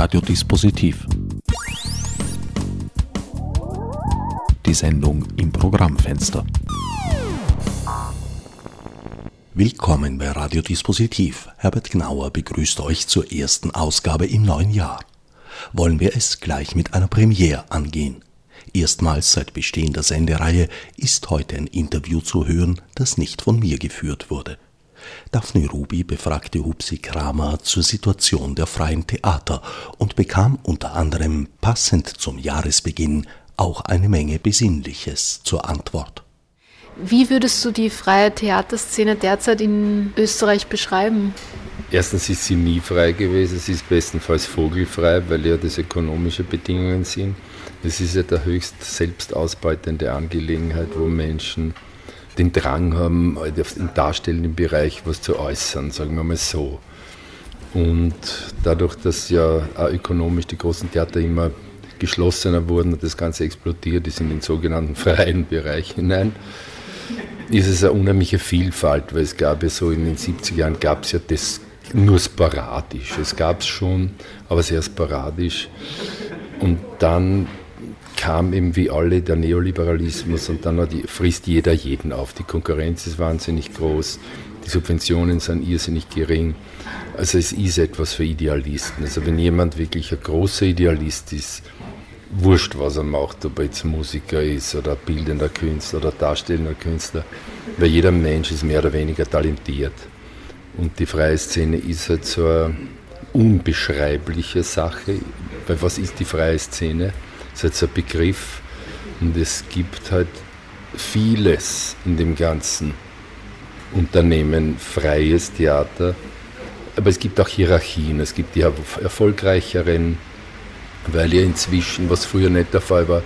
Radiodispositiv. Die Sendung im Programmfenster. Willkommen bei Radiodispositiv. Herbert Gnauer begrüßt euch zur ersten Ausgabe im neuen Jahr. Wollen wir es gleich mit einer Premiere angehen. Erstmals seit Bestehen der Sendereihe ist heute ein Interview zu hören, das nicht von mir geführt wurde. Daphne Ruby befragte Hupsi Kramer zur Situation der freien Theater und bekam unter anderem passend zum Jahresbeginn auch eine Menge Besinnliches zur Antwort. Wie würdest du die freie Theaterszene derzeit in Österreich beschreiben? Erstens ist sie nie frei gewesen, sie ist bestenfalls vogelfrei, weil ja das ökonomische Bedingungen sind. Es ist ja der höchst selbstausbeutende Angelegenheit, wo Menschen den Drang haben, halt im darstellenden Bereich was zu äußern, sagen wir mal so. Und dadurch, dass ja auch ökonomisch die großen Theater immer geschlossener wurden und das Ganze explodiert ist in den sogenannten freien Bereich hinein, ist es eine unheimliche Vielfalt, weil es gab ja so in den 70er Jahren gab es ja das nur sporadisch. Es gab es schon, aber sehr sporadisch. Und dann kam eben wie alle der Neoliberalismus und dann die, frisst jeder jeden auf. Die Konkurrenz ist wahnsinnig groß, die Subventionen sind irrsinnig gering. Also es ist etwas für Idealisten. Also wenn jemand wirklich ein großer Idealist ist, wurscht, was er macht, ob er jetzt Musiker ist oder bildender Künstler oder darstellender Künstler, weil jeder Mensch ist mehr oder weniger talentiert. Und die freie Szene ist halt so eine unbeschreibliche Sache, weil was ist die freie Szene? Ist ein Begriff und es gibt halt vieles in dem ganzen Unternehmen, freies Theater, aber es gibt auch Hierarchien, es gibt die erfolgreicheren, weil ja inzwischen, was früher nicht der Fall war,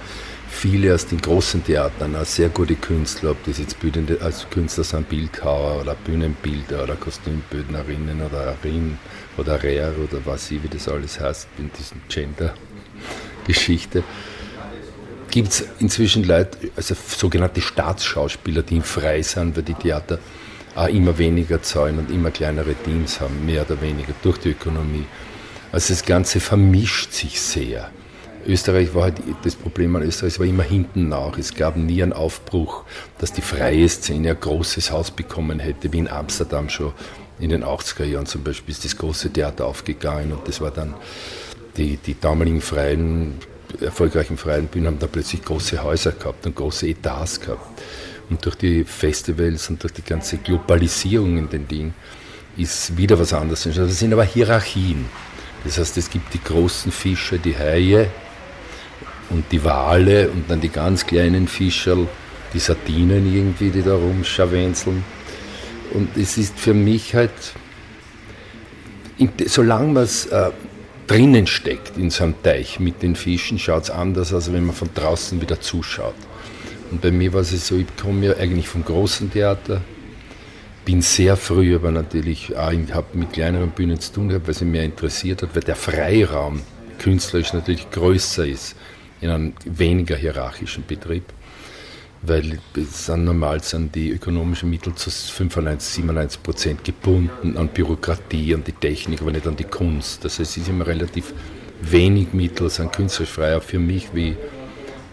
viele aus den großen Theatern, auch sehr gute Künstler, ob das jetzt Bühnen, also Künstler sind, Bildhauer oder Bühnenbilder oder Kostümbildnerinnen oder Arin oder Rer oder was sie, wie das alles heißt, in diesem Gender Geschichte, gibt es inzwischen Leute, also sogenannte Staatsschauspieler, die frei sind, weil die Theater auch immer weniger zahlen und immer kleinere Teams haben, mehr oder weniger durch die Ökonomie. Also das Ganze vermischt sich sehr. Österreich war halt, das Problem an Österreich war immer hinten nach. Es gab nie einen Aufbruch, dass die freie Szene ein großes Haus bekommen hätte, wie in Amsterdam schon in den 80er Jahren zum Beispiel ist das große Theater aufgegangen und das war dann die, die damaligen freien, erfolgreichen freien Bühnen haben da plötzlich große Häuser gehabt und große Etats gehabt. Und durch die Festivals und durch die ganze Globalisierung in den Dingen ist wieder was anderes. Das sind aber Hierarchien. Das heißt, es gibt die großen Fische, die Haie und die Wale und dann die ganz kleinen Fischerl, die Sardinen irgendwie, die da rumscharwenzeln. Und es ist für mich halt, solange man es äh, drinnen steckt in so einem Teich mit den Fischen, schaut es anders, als wenn man von draußen wieder zuschaut. Und bei mir war es so, ich komme ja eigentlich vom großen Theater, bin sehr früh, aber natürlich auch habe mit kleineren Bühnen zu tun gehabt, weil sie mich interessiert hat, weil der Freiraum künstlerisch natürlich größer ist in einem weniger hierarchischen Betrieb weil sind normal sind die ökonomischen Mittel zu 95, 97 Prozent gebunden an Bürokratie, an die Technik, aber nicht an die Kunst. Das heißt, es ist immer relativ wenig Mittel, sind künstlerisch frei. Auch für mich, wie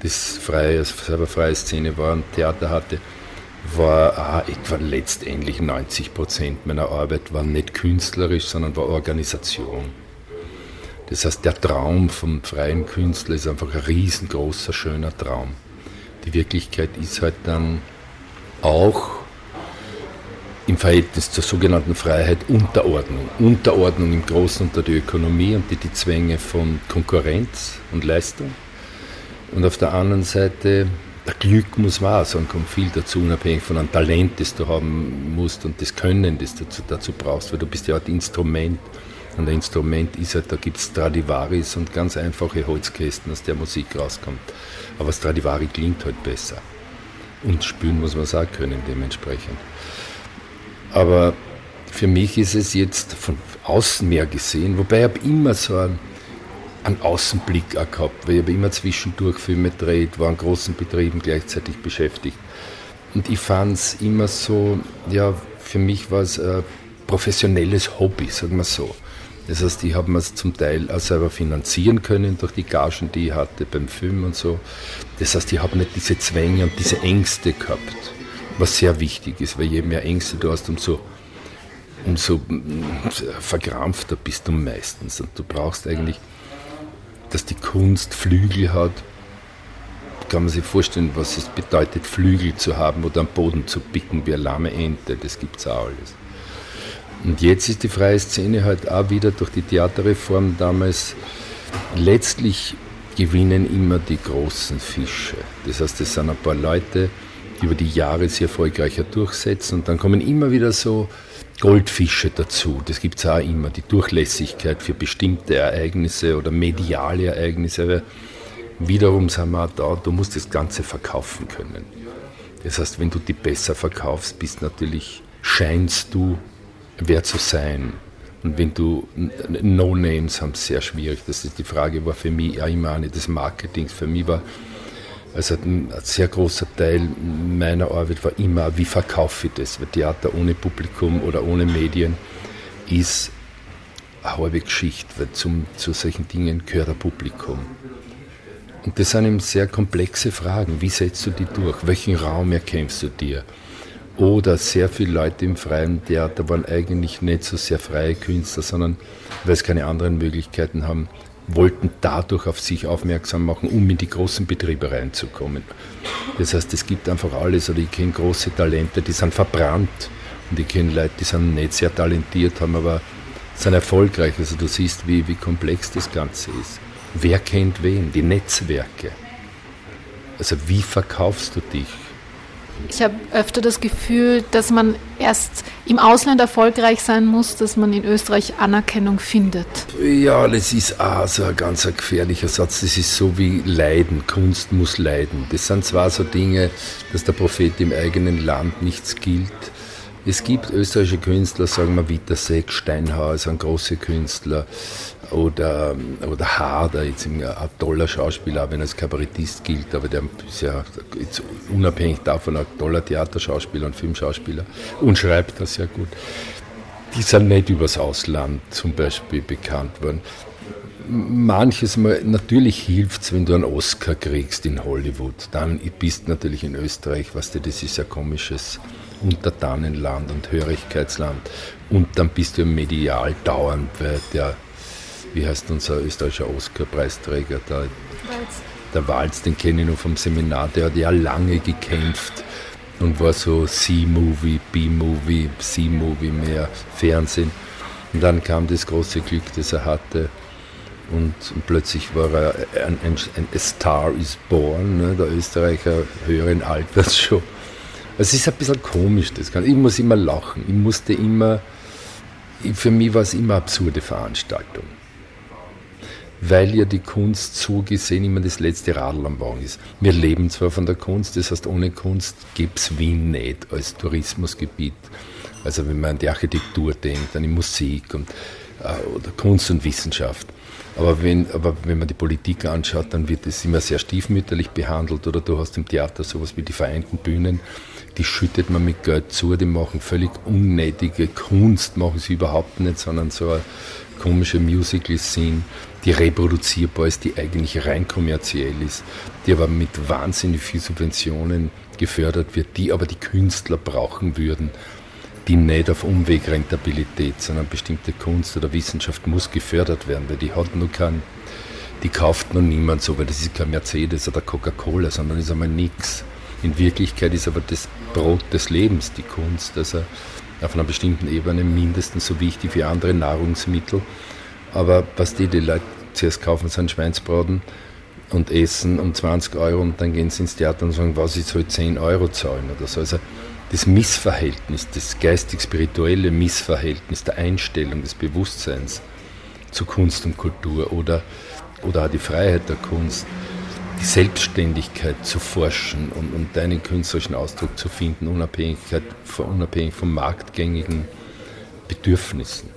das freie, selber freie Szene war und Theater hatte, war ah, etwa letztendlich 90 Prozent meiner Arbeit war nicht künstlerisch, sondern war Organisation. Das heißt, der Traum vom freien Künstler ist einfach ein riesengroßer, schöner Traum. Die Wirklichkeit ist halt dann auch im Verhältnis zur sogenannten Freiheit Unterordnung. Unterordnung im Großen unter die Ökonomie und die, die Zwänge von Konkurrenz und Leistung. Und auf der anderen Seite, der Glück muss wahr sein, kommt viel dazu, unabhängig von einem Talent, das du haben musst und das Können, das du dazu brauchst, weil du bist ja ein Instrument. Und ein Instrument ist halt, da gibt es Stradivaris und ganz einfache Holzkästen, aus der Musik rauskommt. Aber Stradivari klingt halt besser. Und spüren muss man es auch können dementsprechend. Aber für mich ist es jetzt von außen mehr gesehen, wobei ich habe immer so einen, einen Außenblick auch gehabt, weil ich habe immer zwischendurch Filme gedreht, war an großen Betrieben gleichzeitig beschäftigt. Und ich fand es immer so, ja, für mich war es ein professionelles Hobby, sagen wir so. Das heißt, ich habe mir es zum Teil auch selber finanzieren können durch die Gagen, die ich hatte beim Film und so. Das heißt, ich habe nicht diese Zwänge und diese Ängste gehabt, was sehr wichtig ist, weil je mehr Ängste du hast, umso, umso mm, verkrampfter bist du meistens. Und du brauchst eigentlich, dass die Kunst Flügel hat. Kann man sich vorstellen, was es bedeutet, Flügel zu haben oder am Boden zu picken wie eine lahme Ente. Das gibt es auch alles. Und jetzt ist die freie Szene halt auch wieder durch die Theaterreform damals letztlich gewinnen immer die großen Fische. Das heißt, es sind ein paar Leute, die über die Jahre sich erfolgreicher durchsetzen und dann kommen immer wieder so Goldfische dazu. Das gibt es auch immer, die Durchlässigkeit für bestimmte Ereignisse oder mediale Ereignisse. Aber wiederum sind wir auch da, du musst das Ganze verkaufen können. Das heißt, wenn du die besser verkaufst, bist natürlich, scheinst du wer zu sein. Und wenn du No-Names haben, sehr schwierig. Das ist die Frage, war für mich auch immer eine des Marketings. Für mich war also ein sehr großer Teil meiner Arbeit war immer, wie verkaufe ich das? Weil Theater ohne Publikum oder ohne Medien ist eine halbe Geschichte, weil zum, zu solchen Dingen gehört ein Publikum. Und das sind eben sehr komplexe Fragen. Wie setzt du die durch? Welchen Raum erkämpfst du dir? Oder sehr viele Leute im freien Theater waren eigentlich nicht so sehr freie Künstler, sondern weil sie keine anderen Möglichkeiten haben, wollten dadurch auf sich aufmerksam machen, um in die großen Betriebe reinzukommen. Das heißt, es gibt einfach alles, oder ich kenne große Talente, die sind verbrannt und ich kenne Leute, die sind nicht sehr talentiert, haben aber sind erfolgreich. Also du siehst, wie, wie komplex das Ganze ist. Wer kennt wen? Die Netzwerke. Also wie verkaufst du dich? Ich habe öfter das Gefühl, dass man erst im Ausland erfolgreich sein muss, dass man in Österreich Anerkennung findet. Ja, das ist auch so ein ganz gefährlicher Satz. Das ist so wie Leiden. Kunst muss leiden. Das sind zwar so Dinge, dass der Prophet im eigenen Land nichts gilt. Es gibt österreichische Künstler, sagen wir Wittersek, Steinhauer, ein großer Künstler, oder, oder Harder, jetzt ein toller Schauspieler, auch wenn er als Kabarettist gilt, aber der ist ja jetzt unabhängig davon ein toller Theaterschauspieler und Filmschauspieler und schreibt das sehr gut. Die sind nicht übers Ausland zum Beispiel bekannt worden. Manches Mal, natürlich hilft es, wenn du einen Oscar kriegst in Hollywood. Dann bist du natürlich in Österreich, weißt du, das ist ein komisches Untertanenland und Hörigkeitsland. Und dann bist du medial dauernd, weil der wie heißt unser österreichischer Oscar-Preisträger, der, der Walz, den kenne ich noch vom Seminar, der hat ja lange gekämpft und war so C-Movie, B-Movie, C-Movie mehr Fernsehen. Und dann kam das große Glück, das er hatte. Und, und plötzlich war er ein, ein, ein Star is born, ne, der Österreicher höheren Alters schon. Es ist ein bisschen komisch, das Ganze. Ich muss immer lachen. Ich musste immer, für mich war es immer eine absurde Veranstaltung weil ja die Kunst so gesehen immer das letzte Radl am Wagen ist. Wir leben zwar von der Kunst, das heißt, ohne Kunst gibt es Wien nicht als Tourismusgebiet. Also wenn man an die Architektur denkt, an die Musik und, äh, oder Kunst und Wissenschaft. Aber wenn, aber wenn man die Politik anschaut, dann wird es immer sehr stiefmütterlich behandelt. Oder du hast im Theater sowas wie die Vereinten Bühnen, die schüttet man mit Geld zu, die machen völlig unnötige Kunst, machen sie überhaupt nicht, sondern so eine komische Musical-Scene die reproduzierbar ist, die eigentlich rein kommerziell ist, die aber mit wahnsinnig viel Subventionen gefördert wird, die aber die Künstler brauchen würden, die nicht auf Umweg Rentabilität, sondern bestimmte Kunst oder Wissenschaft muss gefördert werden, weil die hat nur kein, die kauft nur niemand so, weil das ist kein Mercedes oder Coca-Cola, sondern ist einmal nichts. In Wirklichkeit ist aber das Brot des Lebens die Kunst, also auf einer bestimmten Ebene mindestens so wichtig wie andere Nahrungsmittel aber was die, die Leute zuerst kaufen, sind Schweinsbraten und essen um 20 Euro und dann gehen sie ins Theater und sagen, was ich soll 10 Euro zahlen oder so. Also das Missverhältnis, das geistig-spirituelle Missverhältnis der Einstellung des Bewusstseins zu Kunst und Kultur oder, oder auch die Freiheit der Kunst, die Selbstständigkeit zu forschen und, und deinen künstlerischen Ausdruck zu finden, Unabhängigkeit, unabhängig von marktgängigen Bedürfnissen.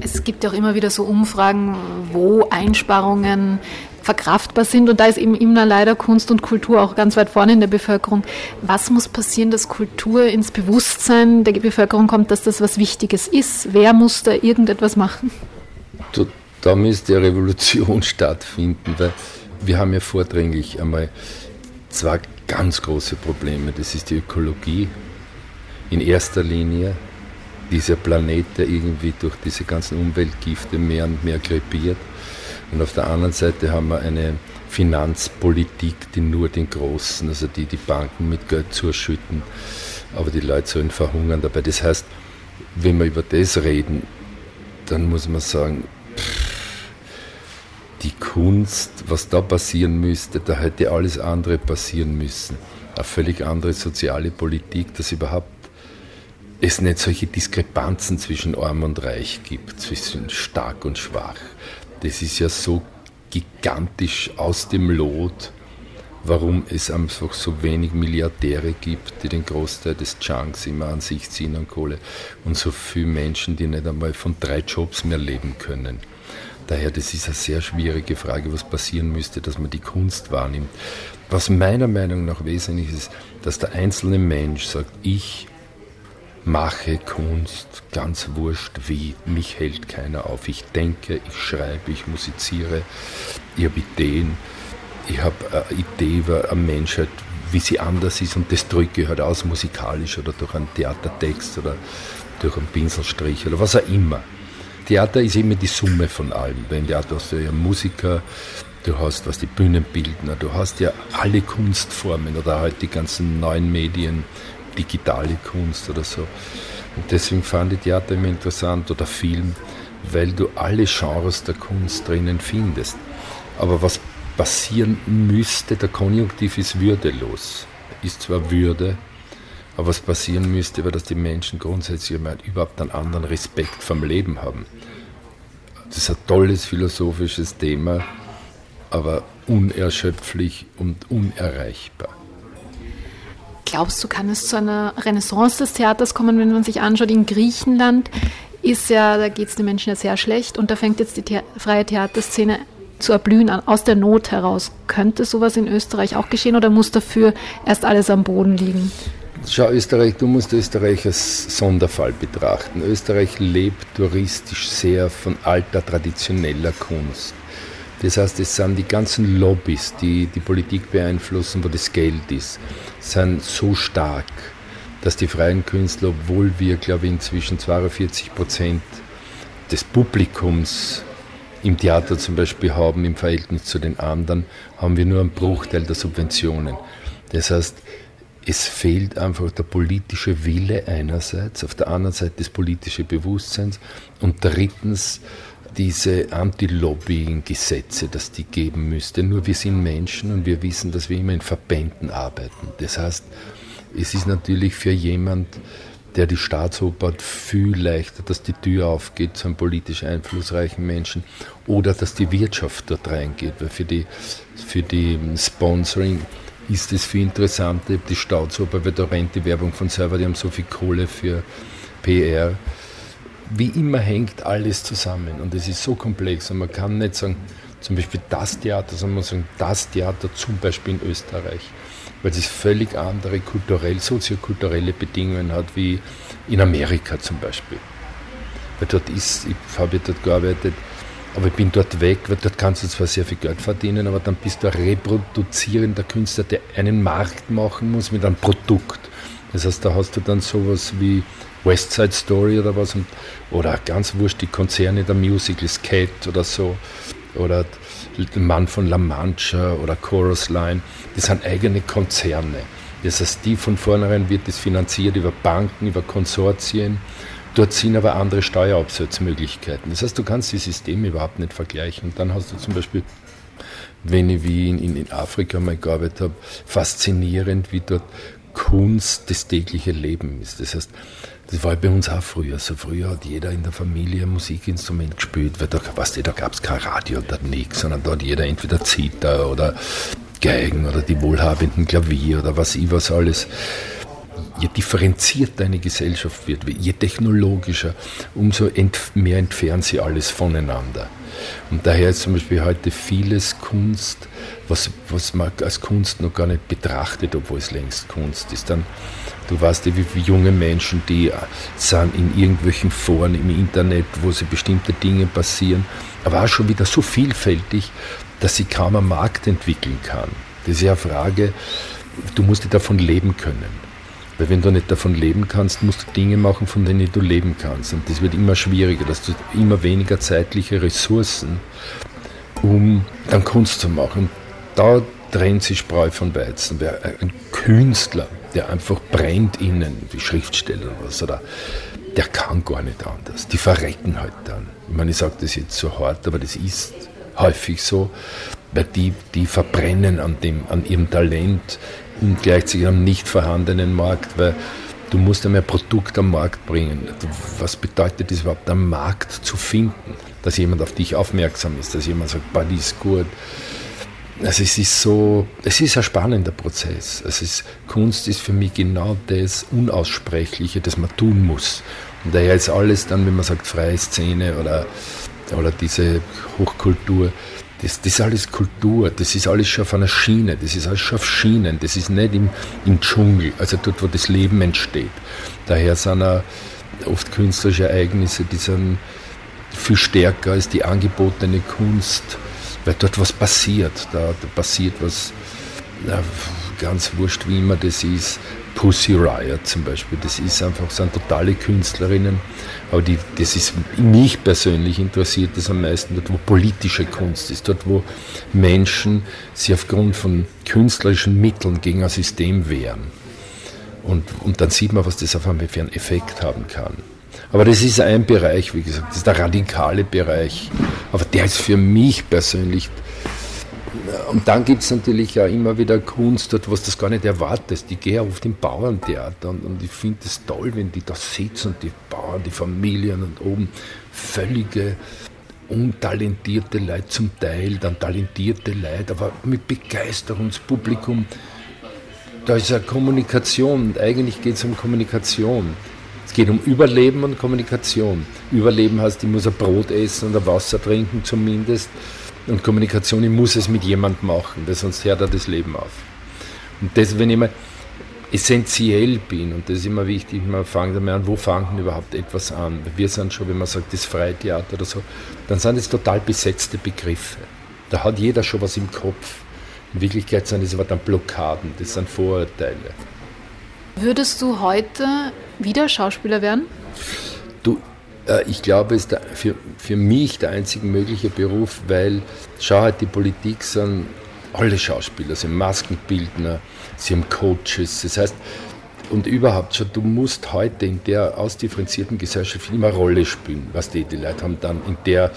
Es gibt auch immer wieder so Umfragen, wo Einsparungen verkraftbar sind. Und da ist eben immer leider Kunst und Kultur auch ganz weit vorne in der Bevölkerung. Was muss passieren, dass Kultur ins Bewusstsein der Bevölkerung kommt, dass das was Wichtiges ist? Wer muss da irgendetwas machen? Da müsste eine Revolution stattfinden, weil wir haben ja vordringlich einmal zwei ganz große Probleme. Das ist die Ökologie in erster Linie. Dieser Planet, der irgendwie durch diese ganzen Umweltgifte mehr und mehr krepiert. Und auf der anderen Seite haben wir eine Finanzpolitik, die nur den Großen, also die die Banken mit Geld zuschütten, aber die Leute sollen verhungern dabei. Das heißt, wenn wir über das reden, dann muss man sagen, die Kunst, was da passieren müsste, da hätte alles andere passieren müssen. Eine völlig andere soziale Politik, dass überhaupt es nicht solche Diskrepanzen zwischen Arm und Reich gibt, zwischen stark und schwach. Das ist ja so gigantisch aus dem Lot, warum es einfach so wenig Milliardäre gibt, die den Großteil des Chunks immer an sich ziehen an Kohle und so viele Menschen, die nicht einmal von drei Jobs mehr leben können. Daher, das ist eine sehr schwierige Frage, was passieren müsste, dass man die Kunst wahrnimmt. Was meiner Meinung nach wesentlich ist, dass der einzelne Mensch sagt, ich mache Kunst, ganz wurscht wie, mich hält keiner auf. Ich denke, ich schreibe, ich musiziere, ich habe Ideen, ich habe eine Idee über eine Menschheit, wie sie anders ist und das drücke ich halt aus, musikalisch oder durch einen Theatertext oder durch einen Pinselstrich oder was auch immer. Theater ist immer die Summe von allem. Beim Theater hast du ja Musiker, du hast was die Bühnenbildner, du hast ja alle Kunstformen oder halt die ganzen neuen Medien, digitale Kunst oder so. Und deswegen fand ich Theater immer interessant oder Film, weil du alle Genres der Kunst drinnen findest. Aber was passieren müsste, der Konjunktiv ist würdelos. Ist zwar Würde, aber was passieren müsste, wäre, dass die Menschen grundsätzlich überhaupt einen anderen Respekt vom Leben haben. Das ist ein tolles philosophisches Thema, aber unerschöpflich und unerreichbar. Glaubst du, kann es zu einer Renaissance des Theaters kommen, wenn man sich anschaut, in Griechenland ist ja, da geht es den Menschen ja sehr schlecht und da fängt jetzt die The freie Theaterszene zu erblühen, aus der Not heraus. Könnte sowas in Österreich auch geschehen oder muss dafür erst alles am Boden liegen? Schau, Österreich, du musst Österreich als Sonderfall betrachten. Österreich lebt touristisch sehr von alter, traditioneller Kunst. Das heißt, es sind die ganzen Lobbys, die die Politik beeinflussen, wo das Geld ist, sind so stark, dass die freien Künstler, obwohl wir, glaube ich, inzwischen 42 Prozent des Publikums im Theater zum Beispiel haben, im Verhältnis zu den anderen, haben wir nur einen Bruchteil der Subventionen. Das heißt, es fehlt einfach der politische Wille einerseits, auf der anderen Seite das politische Bewusstsein und drittens diese Anti-Lobbying-Gesetze, dass die geben müsste. Nur wir sind Menschen und wir wissen, dass wir immer in Verbänden arbeiten. Das heißt, es ist natürlich für jemand, der die Staatsoper hat, viel leichter, dass die Tür aufgeht zu einem politisch einflussreichen Menschen oder dass die Wirtschaft dort reingeht, weil für die, für die Sponsoring ist es viel interessanter. Die Staatsoper, weil da rennt die Werbung von selber, die haben so viel Kohle für PR. Wie immer hängt alles zusammen und es ist so komplex und man kann nicht sagen, zum Beispiel das Theater, sondern man sagen, das Theater zum Beispiel in Österreich, weil es völlig andere kulturell, soziokulturelle Bedingungen hat wie in Amerika zum Beispiel. Weil dort ist, ich habe dort gearbeitet, aber ich bin dort weg, weil dort kannst du zwar sehr viel Geld verdienen, aber dann bist du ein reproduzierender Künstler, der einen Markt machen muss mit einem Produkt. Das heißt, da hast du dann sowas wie West Side Story oder was und, oder ganz wurscht die Konzerne der Musicals, Cat oder so oder Mann von La Mancha oder Chorus Line, das sind eigene Konzerne. Das heißt, die von vornherein wird das finanziert über Banken, über Konsortien Dort sind aber andere Steuerabsatzmöglichkeiten. Das heißt, du kannst die Systeme überhaupt nicht vergleichen. Und dann hast du zum Beispiel, wenn ich wie in, in Afrika mal gearbeitet habe, faszinierend, wie dort Kunst das tägliche Leben ist. Das heißt, das war bei uns auch früher. So früher hat jeder in der Familie ein Musikinstrument gespielt, weil da, weißt du, da gab es kein Radio oder nichts, sondern da hat jeder entweder Zither oder Geigen oder die wohlhabenden Klavier oder was ich was alles je differenzierter eine Gesellschaft wird, je technologischer, umso ent mehr entfernen sie alles voneinander. Und daher ist zum Beispiel heute vieles Kunst, was, was man als Kunst noch gar nicht betrachtet, obwohl es längst Kunst ist. Dann, du weißt ja, wie, junge Menschen, die sind in irgendwelchen Foren im Internet, wo sie bestimmte Dinge passieren, aber auch schon wieder so vielfältig, dass sie kaum einen Markt entwickeln kann. Das ist ja eine Frage, du musst davon leben können. Weil wenn du nicht davon leben kannst, musst du Dinge machen, von denen du leben kannst. Und das wird immer schwieriger, dass du immer weniger zeitliche Ressourcen, um dann Kunst zu machen. Und da trennt sich Spreu von Weizen. Ein Künstler, der einfach brennt innen, wie Schriftsteller oder was, oder der kann gar nicht anders. Die verrecken halt dann. Ich meine, ich sage das jetzt so hart, aber das ist häufig so, weil die, die verbrennen an, dem, an ihrem Talent und gleichzeitig am nicht vorhandenen Markt, weil du musst einmal ein Produkt am Markt bringen. Was bedeutet es überhaupt, am Markt zu finden? Dass jemand auf dich aufmerksam ist, dass jemand sagt, Buddy ist gut. Also es ist so, es ist ein spannender Prozess. Es ist, Kunst ist für mich genau das Unaussprechliche, das man tun muss. Und daher ist alles dann, wenn man sagt, freie Szene oder, oder diese Hochkultur, das, das ist alles Kultur, das ist alles schon auf einer Schiene, das ist alles schon auf Schienen, das ist nicht im, im Dschungel, also dort, wo das Leben entsteht. Daher sind auch oft künstlerische Ereignisse, die sind viel stärker als die angebotene Kunst, weil dort was passiert, da, passiert was, na, ganz wurscht, wie immer das ist, Pussy Riot zum Beispiel. Das ist einfach, sind totale Künstlerinnen. Aber die, das ist mich persönlich interessiert das am meisten dort, wo politische Kunst ist, dort, wo Menschen sich aufgrund von künstlerischen Mitteln gegen ein System wehren. Und, und dann sieht man, was das auf einmal für einen Effekt haben kann. Aber das ist ein Bereich, wie gesagt, das ist der radikale Bereich. Aber der ist für mich persönlich und dann gibt es natürlich auch immer wieder Kunst, dort, was das gar nicht erwartest. Ich gehe oft im Bauerntheater und, und ich finde es toll, wenn die da sitzen und die Bauern, die Familien und oben völlige untalentierte Leute zum Teil, dann talentierte Leute, aber mit Begeisterungspublikum. Da ist ja Kommunikation eigentlich geht es um Kommunikation. Es geht um Überleben und Kommunikation. Überleben heißt, ich muss ein Brot essen und ein Wasser trinken zumindest. Und Kommunikation, ich muss es mit jemandem machen, weil sonst hört er das Leben auf. Und das, wenn ich mal essentiell bin, und das ist immer wichtig, man fängt einmal an, wo fängt denn überhaupt etwas an? Wir sind schon, wenn man sagt, das Freitheater oder so, dann sind es total besetzte Begriffe. Da hat jeder schon was im Kopf. In Wirklichkeit sind es aber dann Blockaden, das sind Vorurteile. Würdest du heute wieder Schauspieler werden? Du, äh, ich glaube, es ist für, für mich der einzige mögliche Beruf, weil, schau halt, die Politik sind alle Schauspieler, sie haben Maskenbildner, sie haben Coaches, das heißt, und überhaupt schon, du musst heute in der ausdifferenzierten Gesellschaft immer Rolle spielen. Was die, die Leute haben dann in der,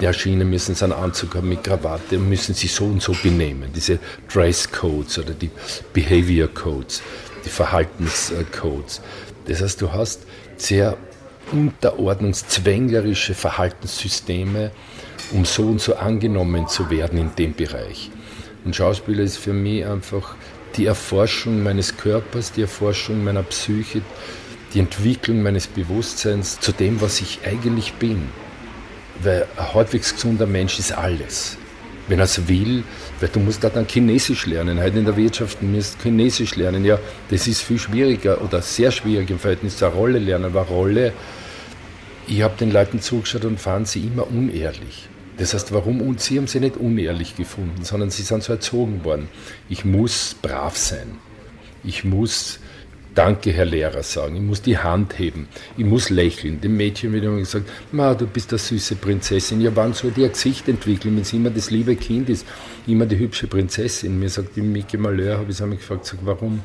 der Schiene müssen sie einen Anzug haben mit Krawatte und müssen sich so und so benehmen. Diese Dresscodes oder die Behavior Codes, die Verhaltenscodes. Das heißt, du hast sehr unterordnungszwänglerische Verhaltenssysteme, um so und so angenommen zu werden in dem Bereich. Und Schauspieler ist für mich einfach die Erforschung meines Körpers, die Erforschung meiner Psyche, die Entwicklung meines Bewusstseins zu dem, was ich eigentlich bin. Weil ein halbwegs gesunder Mensch ist alles. Wenn er es will, weil du musst da dann Chinesisch lernen. Heute in der Wirtschaft musst du Chinesisch lernen. Ja, das ist viel schwieriger oder sehr schwierig im Verhältnis zur Rolle lernen. Aber Rolle ich habe den Leuten zugeschaut und fand sie immer unehrlich. Das heißt, warum? Und sie haben sie nicht unehrlich gefunden, sondern sie sind so erzogen worden. Ich muss brav sein. Ich muss Danke, Herr Lehrer, sagen. Ich muss die Hand heben. Ich muss lächeln. Dem Mädchen wird immer gesagt, Ma, du bist eine süße Prinzessin. Ja, wann soll die ein Gesicht entwickeln, wenn sie immer das liebe Kind ist, immer die hübsche Prinzessin? Mir sagt die Mickey Malheur, habe ich mich gefragt, sag, warum?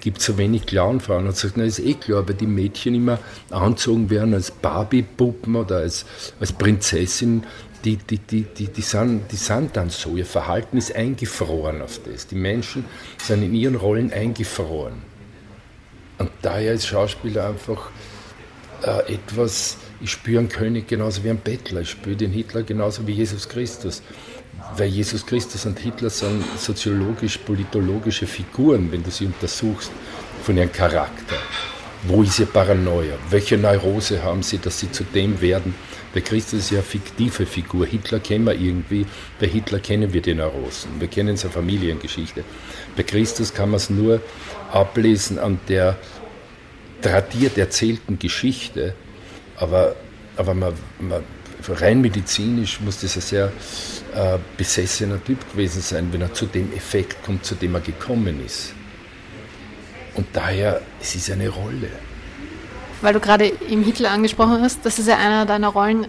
gibt so wenig Clownfrauen. Und sagt, na, ist eh klar, weil die Mädchen immer anzogen werden als Barbie-Puppen oder als, als Prinzessin. Die, die, die, die, die, sind, die sind dann so. Ihr Verhalten ist eingefroren auf das. Die Menschen sind in ihren Rollen eingefroren. Und daher ist Schauspieler einfach äh, etwas, ich spüre einen König genauso wie einen Bettler, ich spüre den Hitler genauso wie Jesus Christus weil Jesus Christus und Hitler sind soziologisch-politologische Figuren, wenn du sie untersuchst, von ihrem Charakter. Wo ist ihr Paranoia? Welche Neurose haben sie, dass sie zu dem werden? Der Christus ist ja eine fiktive Figur. Hitler kennen wir irgendwie. Bei Hitler kennen wir die Neurosen. Wir kennen seine Familiengeschichte. Bei Christus kann man es nur ablesen an der tradiert erzählten Geschichte. Aber, aber man, man, rein medizinisch muss das ein sehr äh, besessener Typ gewesen sein, wenn er zu dem Effekt kommt, zu dem er gekommen ist. Und daher, es ist eine Rolle. Weil du gerade im Hitler angesprochen hast, das ist ja einer deiner Rollen,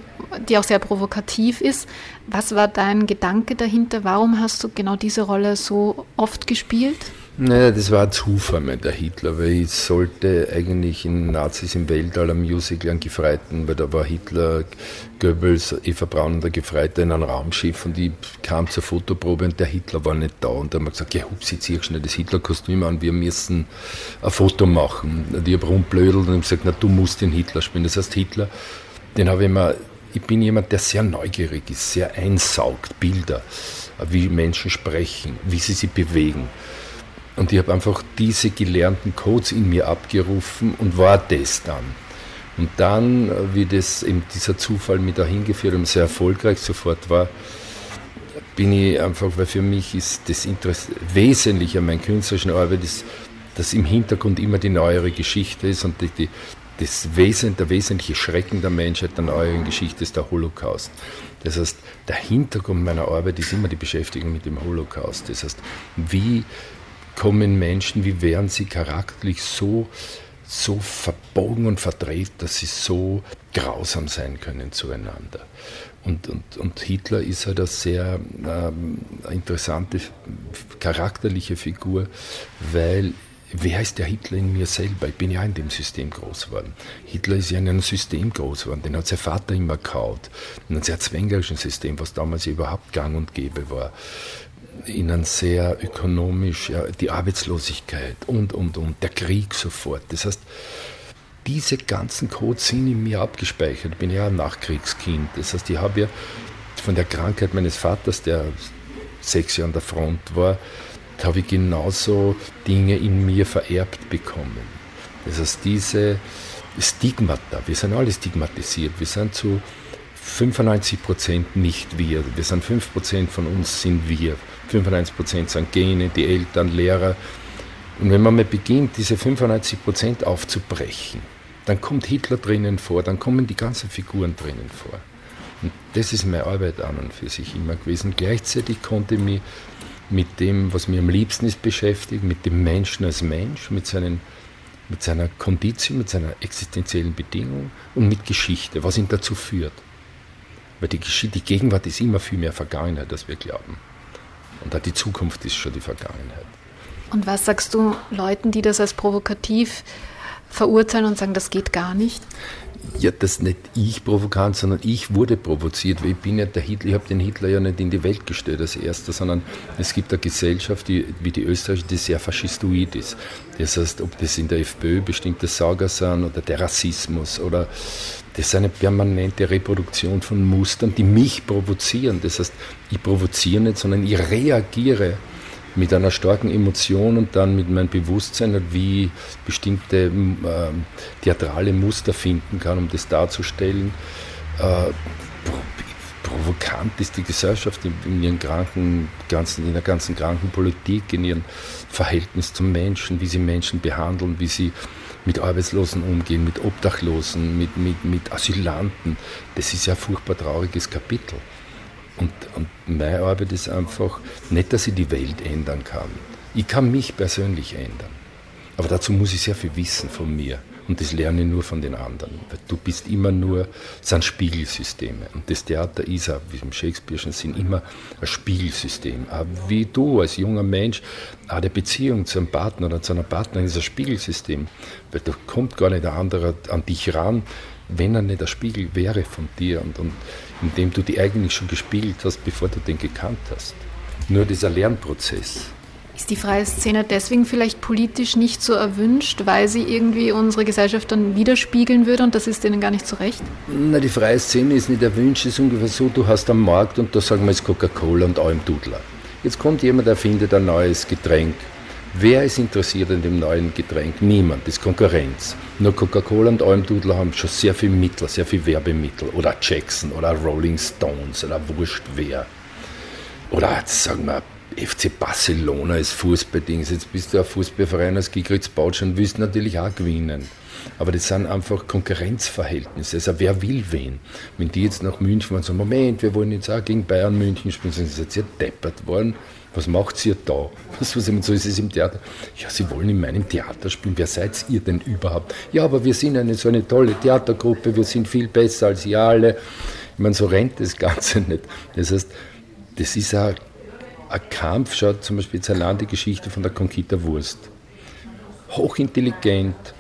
die auch sehr provokativ ist. Was war dein Gedanke dahinter? Warum hast du genau diese Rolle so oft gespielt? Naja, das war ein Zufall der Hitler, weil ich sollte eigentlich in Nazis im Weltall am Musical einen Gefreiten, weil da war Hitler, Goebbels, Eva Braun und der Gefreite in einem Raumschiff und ich kam zur Fotoprobe und der Hitler war nicht da und da haben wir gesagt, ja hups, jetzt zieh schnell das Hitler-Kostüm an, wir müssen ein Foto machen. Und ich habe rumblödelt und gesagt, na du musst den Hitler spielen. Das heißt Hitler, den habe ich immer, ich bin jemand, der sehr neugierig ist, sehr einsaugt, Bilder, wie Menschen sprechen, wie sie sich bewegen. Und ich habe einfach diese gelernten Codes in mir abgerufen und war das dann. Und dann, wie das eben dieser Zufall mich dahin geführt und sehr erfolgreich sofort war, bin ich einfach, weil für mich ist das Interesse, Wesentliche an meiner künstlerischen Arbeit ist, dass im Hintergrund immer die neuere Geschichte ist und die, die, das Wesen, der wesentliche Schrecken der Menschheit der neueren Geschichte ist der Holocaust. Das heißt, der Hintergrund meiner Arbeit ist immer die Beschäftigung mit dem Holocaust. Das heißt, wie kommen Menschen, wie wären sie charakterlich so, so verbogen und verdreht, dass sie so grausam sein können zueinander. Und, und, und Hitler ist halt eine sehr ähm, interessante charakterliche Figur, weil wer ist der Hitler in mir selber? Ich bin ja in dem System groß geworden. Hitler ist ja in einem System groß geworden, den hat sein Vater immer kaut. In einem sehr zwängerischen System, was damals überhaupt gang und gäbe war ihnen sehr ökonomisch, ja, die Arbeitslosigkeit und, und, und, der Krieg sofort. Das heißt, diese ganzen Codes sind in mir abgespeichert. Ich bin ja ein Nachkriegskind. Das heißt, ich habe ja von der Krankheit meines Vaters, der sechs Jahre an der Front war, habe ich genauso Dinge in mir vererbt bekommen. Das heißt, diese Stigmata, wir sind alle stigmatisiert, wir sind zu 95 Prozent nicht wir, wir sind 5 Prozent von uns sind wir. 95 Prozent sind Gene, die Eltern, Lehrer. Und wenn man mal beginnt, diese 95 Prozent aufzubrechen, dann kommt Hitler drinnen vor, dann kommen die ganzen Figuren drinnen vor. Und das ist meine Arbeit an und für sich immer gewesen. Gleichzeitig konnte ich mich mit dem, was mir am liebsten ist, beschäftigen, mit dem Menschen als Mensch, mit, seinen, mit seiner Kondition, mit seiner existenziellen Bedingung und mit Geschichte, was ihn dazu führt. Weil die, die Gegenwart ist immer viel mehr Vergangenheit, als wir glauben. Und auch die Zukunft ist schon die Vergangenheit. Und was sagst du Leuten, die das als provokativ verurteilen und sagen, das geht gar nicht? Ja, das nicht ich provokant, sondern ich wurde provoziert, weil ich bin ja der Hitler, ich habe den Hitler ja nicht in die Welt gestellt als erster, sondern es gibt eine Gesellschaft, die, wie die österreichische, die sehr faschistoid ist. Das heißt, ob das in der FPÖ bestimmte Sager sind oder der Rassismus oder das ist eine permanente Reproduktion von Mustern, die mich provozieren. Das heißt, ich provoziere nicht, sondern ich reagiere mit einer starken Emotion und dann mit meinem Bewusstsein, wie ich bestimmte äh, theatrale Muster finden kann, um das darzustellen. Äh, provokant ist die Gesellschaft in, in, ihren kranken, ganzen, in der ganzen Krankenpolitik, in ihrem Verhältnis zum Menschen, wie sie Menschen behandeln, wie sie mit Arbeitslosen umgehen, mit Obdachlosen, mit, mit, mit Asylanten. Das ist ja ein furchtbar trauriges Kapitel. Und, und meine Arbeit ist einfach nicht, dass ich die Welt ändern kann. Ich kann mich persönlich ändern. Aber dazu muss ich sehr viel wissen von mir. Und das lerne ich nur von den anderen. Weil du bist immer nur, es sind Spiegelsysteme. Und das Theater ist auch, wie im Shakespeare'schen Sinn, immer ein Spiegelsystem. Auch wie du als junger Mensch, auch die Beziehung zu einem Partner oder zu einer Partnerin ist ein Spiegelsystem. Weil da kommt gar nicht ein anderer an dich ran, wenn er nicht ein Spiegel wäre von dir und, und indem du die eigentlich schon gespiegelt hast, bevor du den gekannt hast. Nur dieser Lernprozess. Ist die freie Szene deswegen vielleicht politisch nicht so erwünscht, weil sie irgendwie unsere Gesellschaft dann widerspiegeln würde und das ist ihnen gar nicht so recht? Na, die freie Szene ist nicht erwünscht, ist ungefähr so, du hast am Markt und da sagen wir jetzt Coca-Cola und allem Dudler. Jetzt kommt jemand, der findet ein neues Getränk, Wer ist interessiert an dem neuen Getränk? Niemand, das ist Konkurrenz. Nur Coca-Cola und Almdudler haben schon sehr viel Mittel, sehr viel Werbemittel. Oder Jackson oder Rolling Stones oder wurscht wer. Oder sagen wir FC Barcelona ist Fußballdings. Jetzt bist du ein Fußballverein als Gigritz Bautsch und willst natürlich auch gewinnen. Aber das sind einfach Konkurrenzverhältnisse. Also wer will wen? Wenn die jetzt nach München und sagen, Moment, wir wollen jetzt auch gegen Bayern München spielen, sind sie jetzt ja deppert worden. Was macht ihr da? Was, was, so ist es im Theater. Ja, sie wollen in meinem Theater spielen. Wer seid ihr denn überhaupt? Ja, aber wir sind eine so eine tolle Theatergruppe, wir sind viel besser als ihr alle. Ich meine, so rennt das Ganze nicht. Das heißt, das ist ein, ein Kampf. Schaut zum Beispiel jetzt allein die Geschichte von der Conquita Wurst. Hochintelligent,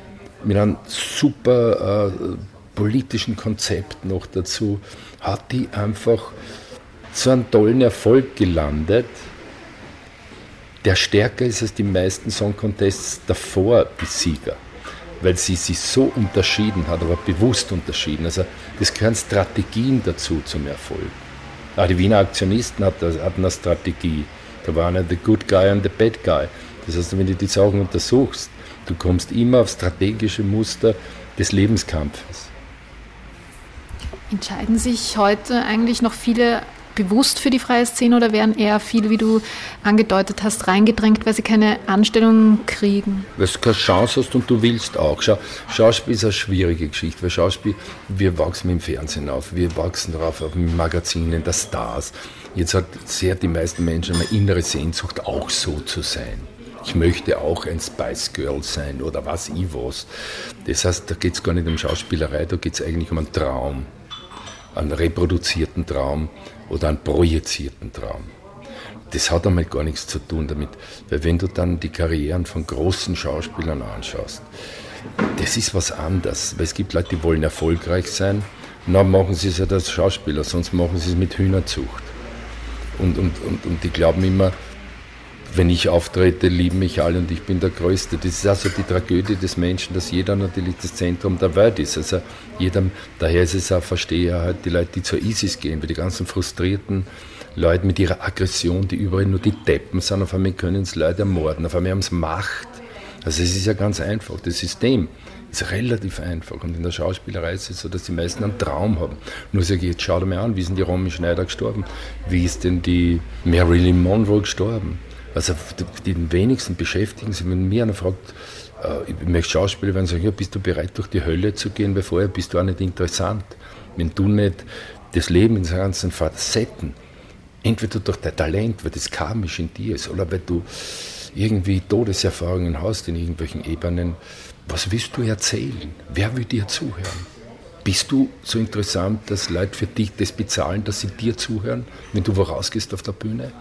mit einem super äh, politischen Konzept noch dazu, hat die einfach so einen tollen Erfolg gelandet, der stärker ist als die meisten Song Contests davor, die Sieger. Weil sie sich so unterschieden hat, aber bewusst unterschieden. Also das gehören Strategien dazu zum Erfolg. Auch die Wiener Aktionisten hatten eine Strategie. Da war einer the good guy and the bad guy. Das heißt, wenn du die Sachen untersuchst, Du kommst immer auf strategische Muster des Lebenskampfes. Entscheiden sich heute eigentlich noch viele bewusst für die freie Szene oder werden eher viele, wie du angedeutet hast, reingedrängt, weil sie keine Anstellung kriegen? Weil du keine Chance hast und du willst auch. Schau, Schauspiel ist eine schwierige Geschichte, weil Schauspiel, wir wachsen dem Fernsehen auf, wir wachsen darauf auf mit Magazinen, der Stars. Jetzt hat sehr die meisten Menschen eine innere Sehnsucht, auch so zu sein ich möchte auch ein Spice Girl sein oder was ich was. Das heißt, da geht es gar nicht um Schauspielerei, da geht es eigentlich um einen Traum, einen reproduzierten Traum oder einen projizierten Traum. Das hat einmal gar nichts zu tun damit, weil wenn du dann die Karrieren von großen Schauspielern anschaust, das ist was anderes, weil es gibt Leute, die wollen erfolgreich sein, dann machen sie es ja als Schauspieler, sonst machen sie es mit Hühnerzucht. Und, und, und, und die glauben immer, wenn ich auftrete, lieben mich alle und ich bin der Größte. Das ist also die Tragödie des Menschen, dass jeder natürlich das Zentrum der Welt ist. Also jedem, daher ist es auch, verstehe halt die Leute, die zur ISIS gehen, wie die ganzen frustrierten Leute mit ihrer Aggression, die überall nur die Deppen sind, auf einmal können es Leute ermorden, auf einmal haben sie Macht. Also es ist ja ganz einfach, das System ist relativ einfach. Und in der Schauspielerei ist es so, dass die meisten einen Traum haben. Nur sage ich, jetzt schau dir mal an, wie sind die Romy Schneider gestorben? Wie ist denn die Marilyn Monroe gestorben? Also die wenigsten beschäftigen sich, wenn mir einer fragt, äh, ich möchte Schauspieler werden, sagen, ja, bist du bereit, durch die Hölle zu gehen, weil vorher bist du auch nicht interessant. Wenn du nicht das Leben in seinen ganzen Facetten, entweder durch dein Talent, weil das karmisch in dir ist, oder weil du irgendwie Todeserfahrungen hast in irgendwelchen Ebenen, was willst du erzählen? Wer will dir zuhören? Bist du so interessant, dass Leute für dich das bezahlen, dass sie dir zuhören, wenn du wo rausgehst auf der Bühne?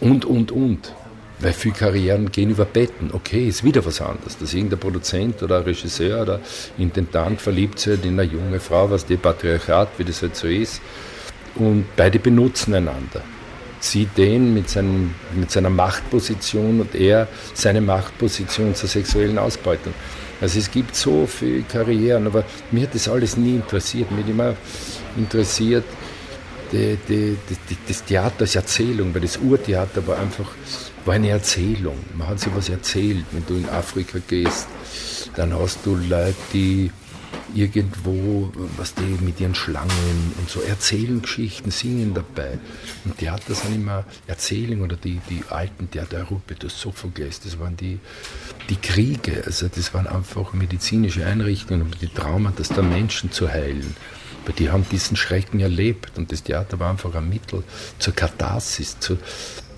Und, und, und. Weil viele Karrieren gehen über Betten. Okay, ist wieder was anderes. Dass irgendein Produzent oder Regisseur oder Intendant verliebt sich in eine junge Frau, was die Patriarchat, wie das halt so ist. Und beide benutzen einander. Sie den mit, seinem, mit seiner Machtposition und er seine Machtposition zur sexuellen Ausbeutung. Also es gibt so viele Karrieren, aber mir hat das alles nie interessiert. Mir hat immer interessiert, die, die, die, das Theater als Erzählung, weil das Urtheater war einfach war eine Erzählung. Man hat sich was erzählt. Wenn du in Afrika gehst, dann hast du Leute, die irgendwo, was die mit ihren Schlangen und so erzählen Geschichten, singen dabei. Im Theater sind immer Erzählungen oder die, die alten Theater Europa, das Sophokles, das waren die, die Kriege, also das waren einfach medizinische Einrichtungen, um die Traumata der Menschen zu heilen. Aber die haben diesen Schrecken erlebt und das Theater war einfach ein Mittel zur Katharsis. Zu,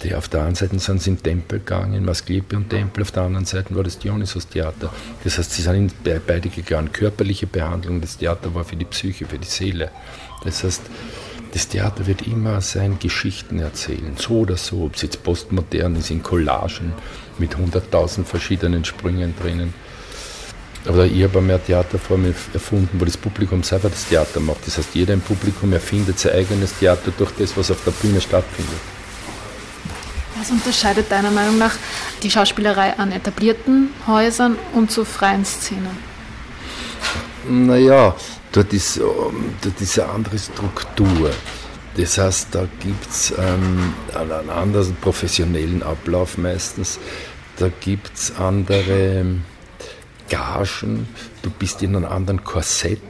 die auf der einen Seite sind sie in Tempel gegangen, Masklepion Tempel, auf der anderen Seite war das Dionysos-Theater. Das heißt, sie sind in beide gegangen. Körperliche Behandlung, das Theater war für die Psyche, für die Seele. Das heißt, das Theater wird immer seine Geschichten erzählen, so oder so, ob es jetzt postmodern ist, in Collagen mit hunderttausend verschiedenen Sprüngen drinnen. Aber ich habe eine Theaterform erfunden, wo das Publikum selber das Theater macht. Das heißt, jeder im Publikum erfindet sein eigenes Theater durch das, was auf der Bühne stattfindet. Was unterscheidet deiner Meinung nach die Schauspielerei an etablierten Häusern und zur freien Szene? Naja, dort ist, ähm, dort ist eine andere Struktur. Das heißt, da gibt es ähm, einen anderen professionellen Ablauf meistens da gibt es andere Gagen, du bist in einem anderen Korsett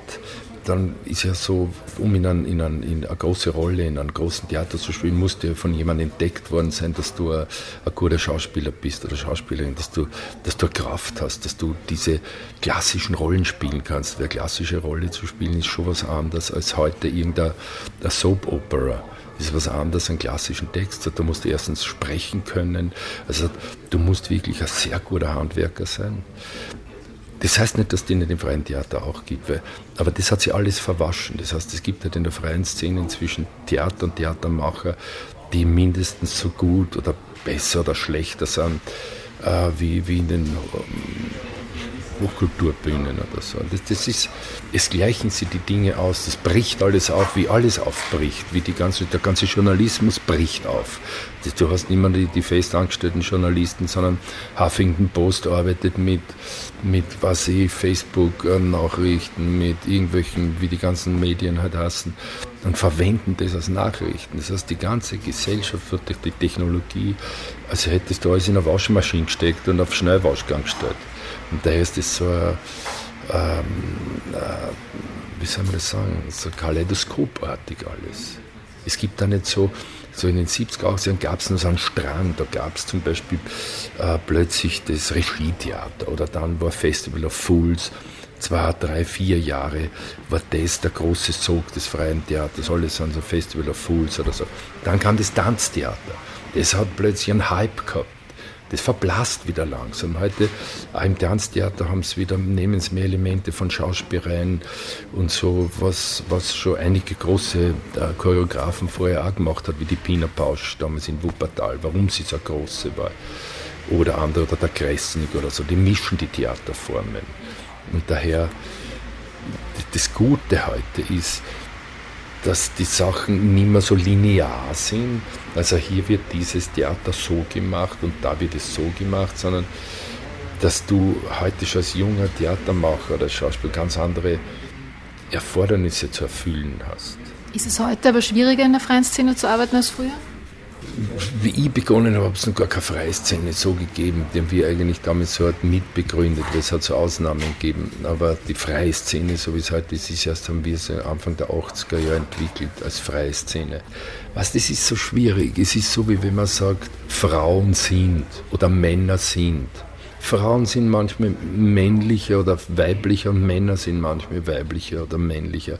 dann ist ja so, um in, ein, in, ein, in, eine große Rolle, in einem großen Theater zu spielen, musst du ja von jemandem entdeckt worden sein, dass du ein, ein guter Schauspieler bist oder Schauspielerin, dass du, dass du Kraft hast, dass du diese klassischen Rollen spielen kannst. Weil klassische Rolle zu spielen ist schon was anderes als heute irgendeine Soap Opera. Das ist was anderes, einen klassischen Text. Da musst du erstens sprechen können. Also du musst wirklich ein sehr guter Handwerker sein. Das heißt nicht, dass die nicht im freien Theater auch gibt, weil, aber das hat sich alles verwaschen. Das heißt, es gibt halt in der freien Szene inzwischen Theater und Theatermacher, die mindestens so gut oder besser oder schlechter sind äh, wie, wie in den ähm, Hochkulturbühnen oder so. Das, das ist, es gleichen sich die Dinge aus, das bricht alles auf, wie alles aufbricht, wie die ganze, der ganze Journalismus bricht auf. Du hast nicht mehr die, die festangestellten Journalisten, sondern Huffington Post arbeitet mit, mit was ich, Facebook-Nachrichten, mit irgendwelchen, wie die ganzen Medien halt heißen, und verwenden das als Nachrichten. Das heißt, die ganze Gesellschaft wird durch die Technologie, also hättest du alles in eine Waschmaschine gesteckt und auf Schnellwaschgang gestellt. Und daher ist das so ein, ähm, äh, wie soll man das sagen, so kaleidoskopartig alles. Es gibt da nicht so, so in den 70er, 80ern gab es nur so einen Strang, da gab es zum Beispiel äh, plötzlich das Regietheater oder dann war Festival of Fools, zwei, drei, vier Jahre war das der große Sog des freien Theaters, alles an so Festival of Fools oder so. Dann kam das Tanztheater, das hat plötzlich einen Hype gehabt das verblasst wieder langsam. Heute im Tanztheater haben sie wieder, nehmen sie mehr Elemente von Schauspielereien und so, was, was schon einige große äh, Choreografen vorher auch gemacht hat, wie die Pina Pausch damals in Wuppertal, warum sie so große war. Oder andere, oder der Kressnig oder so, die mischen die Theaterformen. Und daher, das Gute heute ist, dass die Sachen nicht mehr so linear sind. Also hier wird dieses Theater so gemacht und da wird es so gemacht, sondern dass du heute schon als junger Theatermacher oder Schauspieler ganz andere Erfordernisse zu erfüllen hast. Ist es heute aber schwieriger in der freien Szene zu arbeiten als früher? Wie ich begonnen habe, hat es noch gar keine freie Szene so gegeben. Die haben wir eigentlich damals so mitbegründet, weil es hat so Ausnahmen gegeben. Aber die freie Szene, so wie es heute ist, ist erst haben wir es Anfang der 80er Jahre entwickelt als freie Szene. Was, das ist so schwierig. Es ist so, wie wenn man sagt, Frauen sind oder Männer sind. Frauen sind manchmal männlicher oder weiblicher und Männer sind manchmal weiblicher oder männlicher.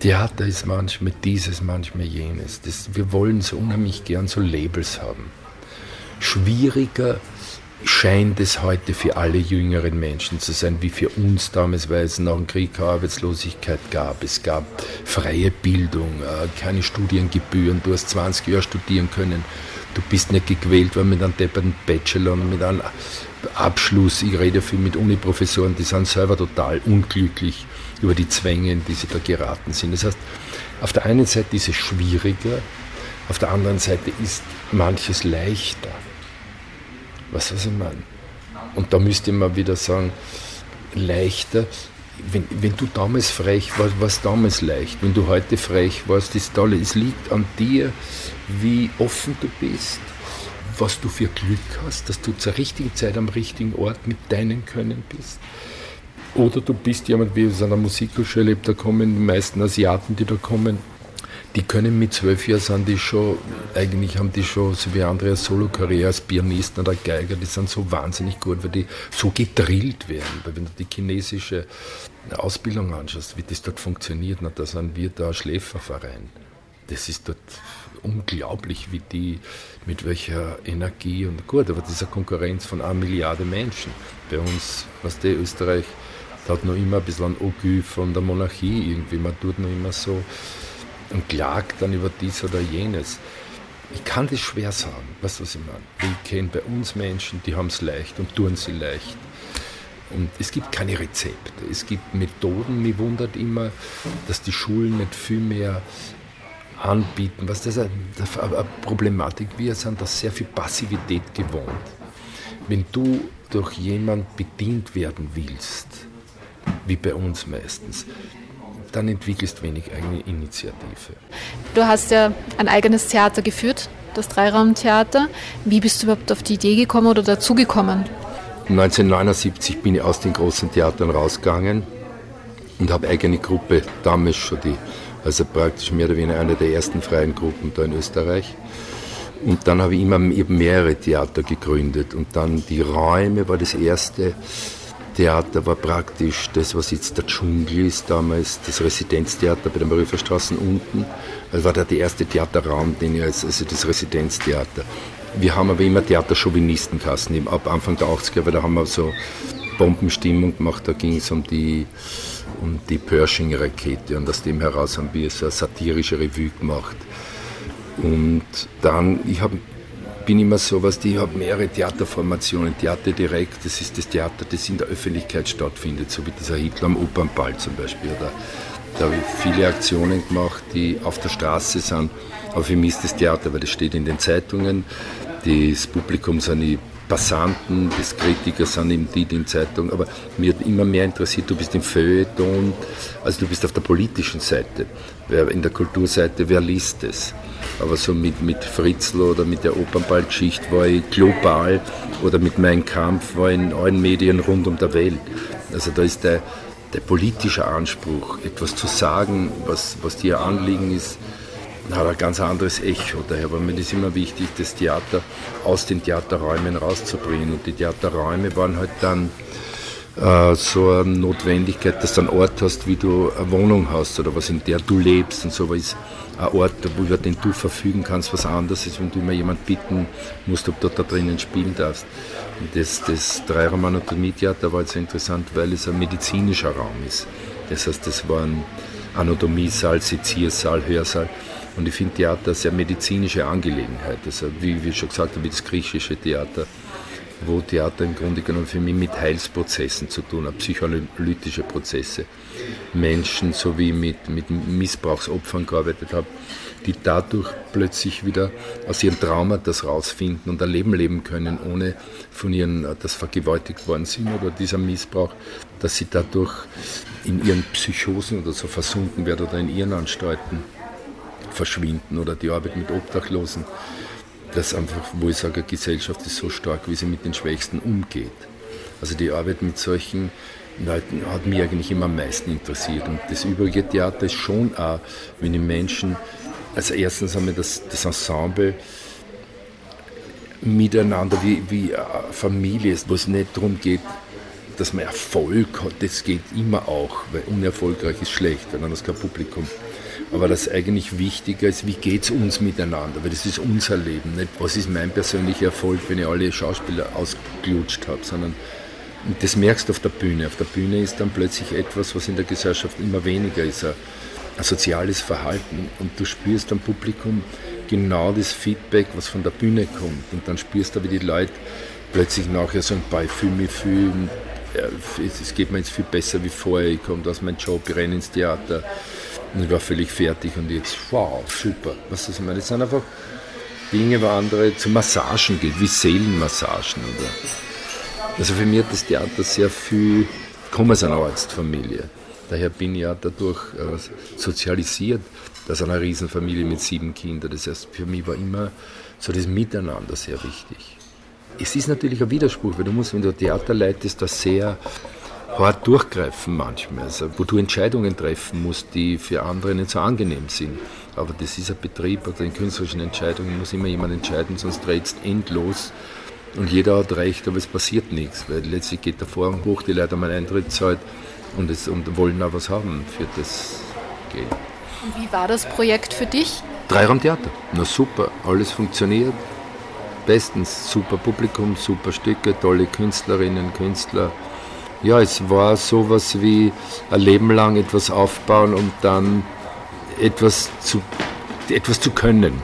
Theater ist manchmal dieses, manchmal jenes. Das, wir wollen so unheimlich gern so Labels haben. Schwieriger scheint es heute für alle jüngeren Menschen zu sein, wie für uns damals, weil es nach dem Krieg Arbeitslosigkeit gab. Es gab freie Bildung, äh, keine Studiengebühren. Du hast 20 Jahre studieren können. Du bist nicht gequält worden mit einem depperten Bachelor und mit einem Abschluss. Ich rede viel mit Uniprofessoren, die sind selber total unglücklich über die Zwänge, in die sie da geraten sind. Das heißt, auf der einen Seite ist es schwieriger, auf der anderen Seite ist manches leichter. Was was ich meine? Und da müsste man wieder sagen, leichter, wenn, wenn du damals frech warst, war es damals leicht. Wenn du heute frech warst, ist toll. Es liegt an dir, wie offen du bist, was du für Glück hast, dass du zur richtigen Zeit am richtigen Ort mit deinen Können bist. Oder du bist jemand wie aus einer Musikhochschule, da kommen die meisten Asiaten, die da kommen, die können mit zwölf Jahren sind die schon, eigentlich haben die schon, so wie andere Solo-Karriere als Pianisten oder Geiger, die sind so wahnsinnig gut, weil die so gedrillt werden. Weil wenn du die chinesische Ausbildung anschaust, wie das dort funktioniert, na, da sind wir da ein Schläferverein. Das ist dort unglaublich, wie die, mit welcher Energie und gut, aber das ist eine Konkurrenz von einer Milliarde Menschen. Bei uns, was der Österreich, da hat noch immer ein bisschen ein Ogü von der Monarchie irgendwie, man tut noch immer so und klagt dann über dies oder jenes. Ich kann das schwer sagen, weißt du, was ich meine? Ich kenne bei uns Menschen, die haben es leicht und tun sie leicht. Und es gibt keine Rezepte, es gibt Methoden. Mich wundert immer, dass die Schulen nicht viel mehr anbieten. Was das ist eine Problematik. Wir sind da sehr viel Passivität gewohnt. Wenn du durch jemand bedient werden willst, wie bei uns meistens, dann entwickelst du wenig eigene Initiative. Du hast ja ein eigenes Theater geführt das Dreiraumtheater. Wie bist du überhaupt auf die Idee gekommen oder dazugekommen? 1979 bin ich aus den großen Theatern rausgegangen und habe eigene Gruppe, damals schon die, also praktisch mehr oder weniger eine der ersten freien Gruppen da in Österreich. Und dann habe ich immer eben mehrere Theater gegründet und dann die Räume war das erste. Theater war praktisch das, was jetzt der Dschungel ist, damals das Residenztheater bei der Marieferstraße unten. Das war da der erste Theaterraum, den ich als, also das Residenztheater. Wir haben aber immer Theaterchauvinistenkassen, ab Anfang der 80er, weil da haben wir so Bombenstimmung gemacht, da ging es um die, um die Pershing-Rakete und aus dem heraus haben wir so eine satirische Revue gemacht. Und dann, ich habe bin immer so was, ich habe mehrere Theaterformationen. Theater direkt, das ist das Theater, das in der Öffentlichkeit stattfindet, so wie dieser Hitler am Opernball zum Beispiel. Oder, da habe ich viele Aktionen gemacht, die auf der Straße sind. Aber für mich ist das Theater, weil das steht in den Zeitungen. Das Publikum sind die Passanten, das Kritiker sind eben die, die in Zeitungen. Aber mir hat immer mehr interessiert, du bist im Feuilleton, also du bist auf der politischen Seite. In der Kulturseite, wer liest es? Aber so mit, mit Fritzl oder mit der Opernballgeschichte war ich global oder mit meinem Kampf war ich in allen Medien rund um der Welt. Also da ist der, der politische Anspruch, etwas zu sagen, was, was dir Anliegen ist, hat ein ganz anderes Echo. Daher war mir das immer wichtig, das Theater aus den Theaterräumen rauszubringen. Und die Theaterräume waren halt dann äh, so eine Notwendigkeit, dass du einen Ort hast, wie du eine Wohnung hast oder was in der du lebst und so was ein Ort, über den du verfügen kannst, was anderes ist, wenn du immer jemand bitten musst, ob du da drinnen spielen darfst. Und das, das Dreiraum Anatomie-Theater war jetzt interessant, weil es ein medizinischer Raum ist. Das heißt, das war ein Anatomiesaal, Seziersaal, Hörsaal. Und ich finde Theater eine sehr medizinische Angelegenheit. Also wie wir schon gesagt haben, wie das griechische Theater wo Theater im Grunde genommen für mich mit Heilsprozessen zu tun hat, psychoanalytische Prozesse. Menschen sowie mit, mit Missbrauchsopfern gearbeitet habe, die dadurch plötzlich wieder aus ihren Traumata rausfinden und ein Leben leben können, ohne von ihren, das vergewaltigt worden sind oder dieser Missbrauch, dass sie dadurch in ihren Psychosen oder so versunken werden oder in ihren Anstalten verschwinden oder die Arbeit mit Obdachlosen dass einfach, wo ich sage, Gesellschaft ist so stark, wie sie mit den Schwächsten umgeht. Also die Arbeit mit solchen Leuten hat mich eigentlich immer am meisten interessiert. Und das übrige Theater ist schon auch, wenn die Menschen, also erstens haben wir das, das Ensemble miteinander wie, wie Familie ist, wo es nicht darum geht, dass man Erfolg hat, das geht immer auch, weil unerfolgreich ist schlecht, wenn dann das kein Publikum aber das eigentlich wichtiger ist, wie geht es uns miteinander, weil das ist unser Leben, nicht? Was ist mein persönlicher Erfolg, wenn ich alle Schauspieler ausgelutscht habe, sondern und das merkst du auf der Bühne. Auf der Bühne ist dann plötzlich etwas, was in der Gesellschaft immer weniger ist, ein, ein soziales Verhalten. Und du spürst am Publikum genau das Feedback, was von der Bühne kommt. Und dann spürst du, wie die Leute plötzlich nachher sagen, bei fühle mich fühlen, es geht mir jetzt viel besser wie vorher, ich komme aus meinem Job, ich renne ins Theater, und ich war völlig fertig und jetzt, wow, super. Was das ich meine? Das sind einfach Dinge, wo andere zu Massagen geht, wie Seelenmassagen. Oder? Also für mich hat das Theater sehr viel, ich komme aus einer Arztfamilie. Daher bin ich ja dadurch äh, sozialisiert, aus einer Riesenfamilie mit sieben Kindern. Das heißt, für mich war immer so das Miteinander sehr wichtig. Es ist natürlich ein Widerspruch, weil du musst, wenn du Theater leitest, da sehr hart durchgreifen manchmal, also wo du Entscheidungen treffen musst, die für andere nicht so angenehm sind. Aber das ist ein Betrieb, oder in künstlerischen Entscheidungen muss immer jemand entscheiden, sonst dreht es endlos. Und jeder hat recht, aber es passiert nichts, weil letztlich geht der Vorhang hoch, die Leute haben einen Eintritt zahlt und, es, und wollen auch was haben für das Geld. Und wie war das Projekt für dich? Dreiraumtheater. Na super, alles funktioniert. Bestens, super Publikum, super Stücke, tolle Künstlerinnen, Künstler ja, es war sowas wie ein Leben lang etwas aufbauen und dann etwas zu, etwas zu können.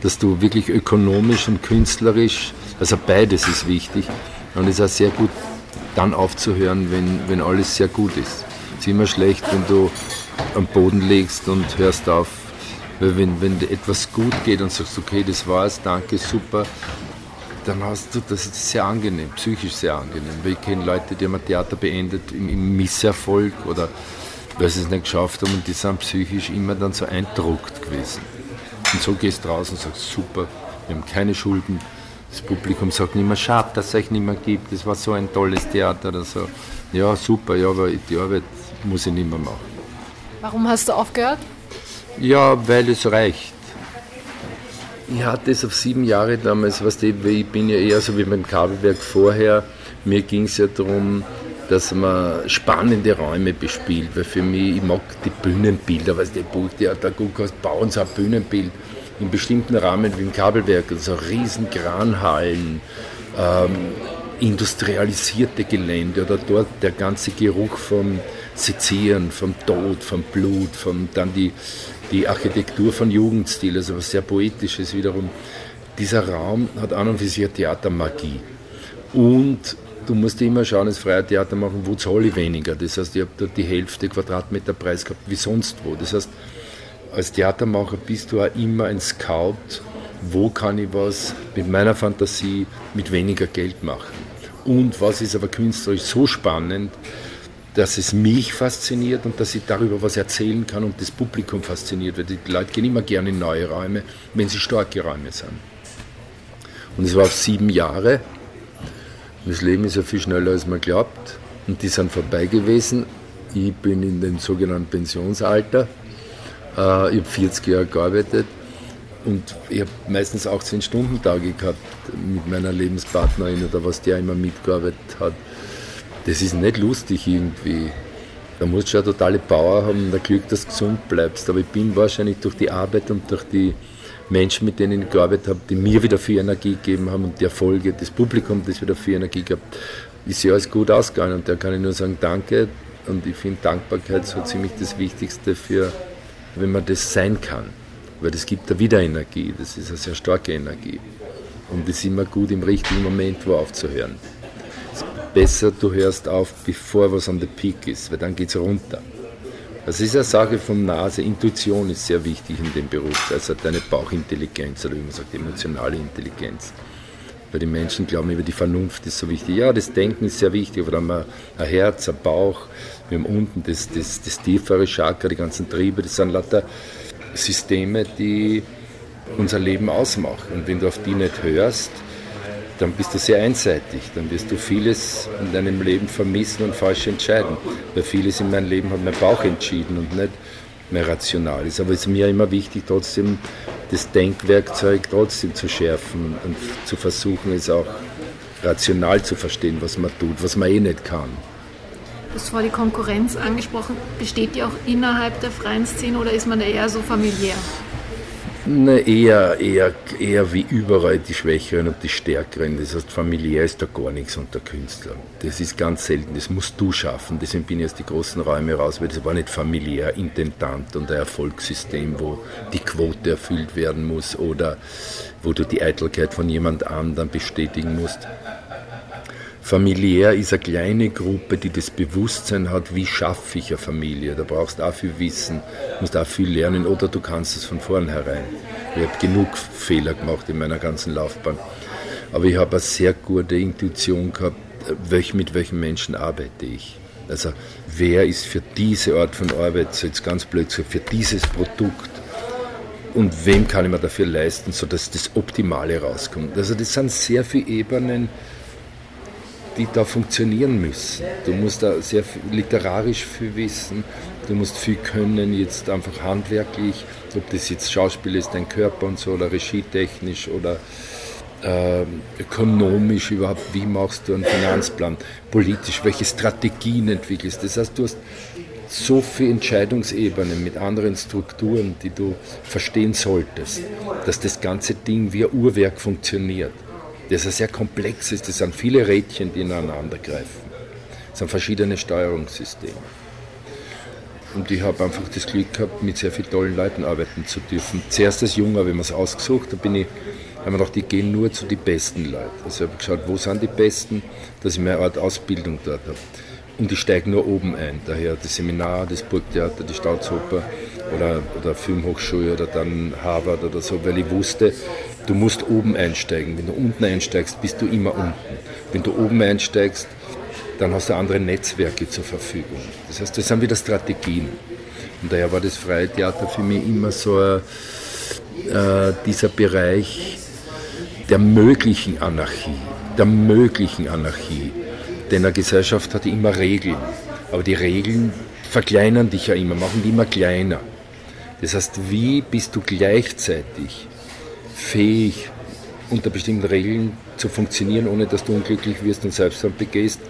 Dass du wirklich ökonomisch und künstlerisch, also beides ist wichtig. Und es ist auch sehr gut, dann aufzuhören, wenn, wenn alles sehr gut ist. Es ist immer schlecht, wenn du am Boden legst und hörst auf. Weil wenn, wenn etwas gut geht und sagst, okay, das war's, danke, super, dann hast du, das ist sehr angenehm, psychisch sehr angenehm. Weil ich kenne Leute, die haben ein Theater beendet im, im Misserfolg oder weil sie es nicht geschafft haben und die sind psychisch immer dann so eindruckt gewesen. Und so gehst du raus und sagst, super, wir haben keine Schulden. Das Publikum sagt nicht mehr, schade, dass es euch nicht mehr gibt, das war so ein tolles Theater oder so. Ja, super, ja, aber die Arbeit muss ich nicht mehr machen. Warum hast du aufgehört? Ja, weil es reicht. Ich hatte es auf sieben Jahre damals, weißt du, ich bin ja eher so wie beim Kabelwerk vorher. Mir ging es ja darum, dass man spannende Räume bespielt, weil für mich, ich mag die Bühnenbilder, weißt du, Buchtheater, Guckhaus, bauen so ein Bühnenbild in bestimmten Rahmen wie im Kabelwerk, also riesen Kranhallen, ähm, industrialisierte Gelände oder dort der ganze Geruch vom Sezieren, vom Tod, vom Blut, vom, dann die, die Architektur von Jugendstil, also was sehr Poetisches wiederum. Dieser Raum hat an und für sich Theatermagie. Und du musst immer schauen, als freier Theater machen, wo zahle ich weniger. Das heißt, ich habe dort die Hälfte Quadratmeter Preis gehabt wie sonst wo. Das heißt, als Theatermacher bist du auch immer ein Scout, wo kann ich was mit meiner Fantasie mit weniger Geld machen. Und was ist aber künstlerisch so spannend, dass es mich fasziniert und dass ich darüber was erzählen kann und das Publikum fasziniert, weil die Leute gehen immer gerne in neue Räume, wenn sie starke Räume sind. Und es war auf sieben Jahre. Das Leben ist ja viel schneller, als man glaubt. Und die sind vorbei gewesen. Ich bin in dem sogenannten Pensionsalter. Äh, ich habe 40 Jahre gearbeitet und ich habe meistens 18-Stunden-Tage gehabt mit meiner Lebenspartnerin oder was der immer mitgearbeitet hat das ist nicht lustig irgendwie. Da musst du schon totale Power haben und ein Glück, dass du gesund bleibst. Aber ich bin wahrscheinlich durch die Arbeit und durch die Menschen, mit denen ich gearbeitet habe, die mir wieder viel Energie gegeben haben und die Erfolge, das Publikum, das wieder viel Energie gehabt, ist ja alles gut ausgegangen. Und da kann ich nur sagen, danke. Und ich finde Dankbarkeit so ziemlich das Wichtigste für, wenn man das sein kann. Weil das gibt da wieder Energie. Das ist eine sehr starke Energie. Und es ist immer gut, im richtigen Moment wo aufzuhören besser, du hörst auf, bevor was an der Peak ist, weil dann geht es runter. Das ist eine Sache von Nase. Intuition ist sehr wichtig in dem Beruf, also deine Bauchintelligenz oder wie man sagt, emotionale Intelligenz. Weil die Menschen glauben, über die Vernunft ist so wichtig. Ja, das Denken ist sehr wichtig, aber dann haben wir ein Herz, ein Bauch, wir haben unten das, das, das tiefere Chakra, die ganzen Triebe, das sind lauter Systeme, die unser Leben ausmachen. Und wenn du auf die nicht hörst, dann bist du sehr einseitig. Dann wirst du vieles in deinem Leben vermissen und falsch entscheiden. Weil vieles in meinem Leben hat mein Bauch entschieden und nicht mehr rational ist. Aber es ist mir immer wichtig, trotzdem das Denkwerkzeug trotzdem zu schärfen und zu versuchen, es auch rational zu verstehen, was man tut, was man eh nicht kann. Du hast vorhin die Konkurrenz angesprochen. Besteht die auch innerhalb der freien Szene oder ist man da eher so familiär? Na, eher, eher, eher wie überall die Schwächeren und die Stärkeren. Das heißt, familiär ist da gar nichts unter Künstlern. Das ist ganz selten, das musst du schaffen. Deswegen bin ich aus die großen Räume raus, weil das war nicht familiär, intentant und ein Erfolgssystem, wo die Quote erfüllt werden muss oder wo du die Eitelkeit von jemand anderem bestätigen musst. Familiär ist eine kleine Gruppe, die das Bewusstsein hat, wie schaffe ich eine Familie. Da brauchst du auch viel Wissen, musst auch viel lernen oder du kannst es von vornherein. Ich habe genug Fehler gemacht in meiner ganzen Laufbahn. Aber ich habe eine sehr gute Intuition gehabt, mit welchen Menschen arbeite ich. Also wer ist für diese Art von Arbeit, so jetzt ganz blöd gesagt, für dieses Produkt und wem kann ich mir dafür leisten, sodass das Optimale rauskommt. Also das sind sehr viele Ebenen, die da funktionieren müssen. Du musst da sehr viel, literarisch viel wissen, du musst viel können, jetzt einfach handwerklich, ob das jetzt Schauspiel ist, dein Körper und so, oder regietechnisch oder äh, ökonomisch überhaupt, wie machst du einen Finanzplan, politisch, welche Strategien entwickelst. Das heißt, du hast so viele Entscheidungsebenen mit anderen Strukturen, die du verstehen solltest, dass das ganze Ding wie ein Uhrwerk funktioniert das ist sehr komplex ist. Das sind viele Rädchen, die ineinander greifen. Das sind verschiedene Steuerungssysteme. Und ich habe einfach das Glück gehabt, mit sehr vielen tollen Leuten arbeiten zu dürfen. Zuerst als Junger habe ich mir es ausgesucht, da bin ich, habe mir gedacht, ich gehe nur zu den besten Leuten. Also ich habe geschaut, wo sind die Besten, dass ich mir eine Art Ausbildung dort habe. Und ich steige nur oben ein. Daher das Seminar, das Burgtheater, die Staatsoper oder, oder Filmhochschule oder dann Harvard oder so, weil ich wusste, Du musst oben einsteigen. Wenn du unten einsteigst, bist du immer unten. Wenn du oben einsteigst, dann hast du andere Netzwerke zur Verfügung. Das heißt, das sind wieder Strategien. Und daher war das freie Theater für mich immer so äh, dieser Bereich der möglichen Anarchie, der möglichen Anarchie. Denn eine Gesellschaft hat immer Regeln, aber die Regeln verkleinern dich ja immer, machen die immer kleiner. Das heißt, wie bist du gleichzeitig fähig, unter bestimmten Regeln zu funktionieren, ohne dass du unglücklich wirst und Selbstmord begehst?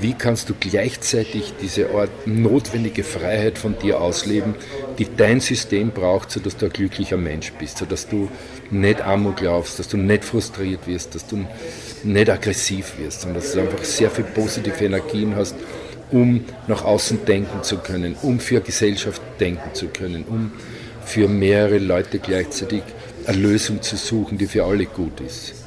Wie kannst du gleichzeitig diese Art notwendige Freiheit von dir ausleben, die dein System braucht, sodass du ein glücklicher Mensch bist, sodass du nicht Amok laufst, dass du nicht frustriert wirst, dass du nicht aggressiv wirst, sondern dass du einfach sehr viel positive Energien hast, um nach außen denken zu können, um für Gesellschaft denken zu können, um für mehrere Leute gleichzeitig eine Lösung zu suchen, die für alle gut ist.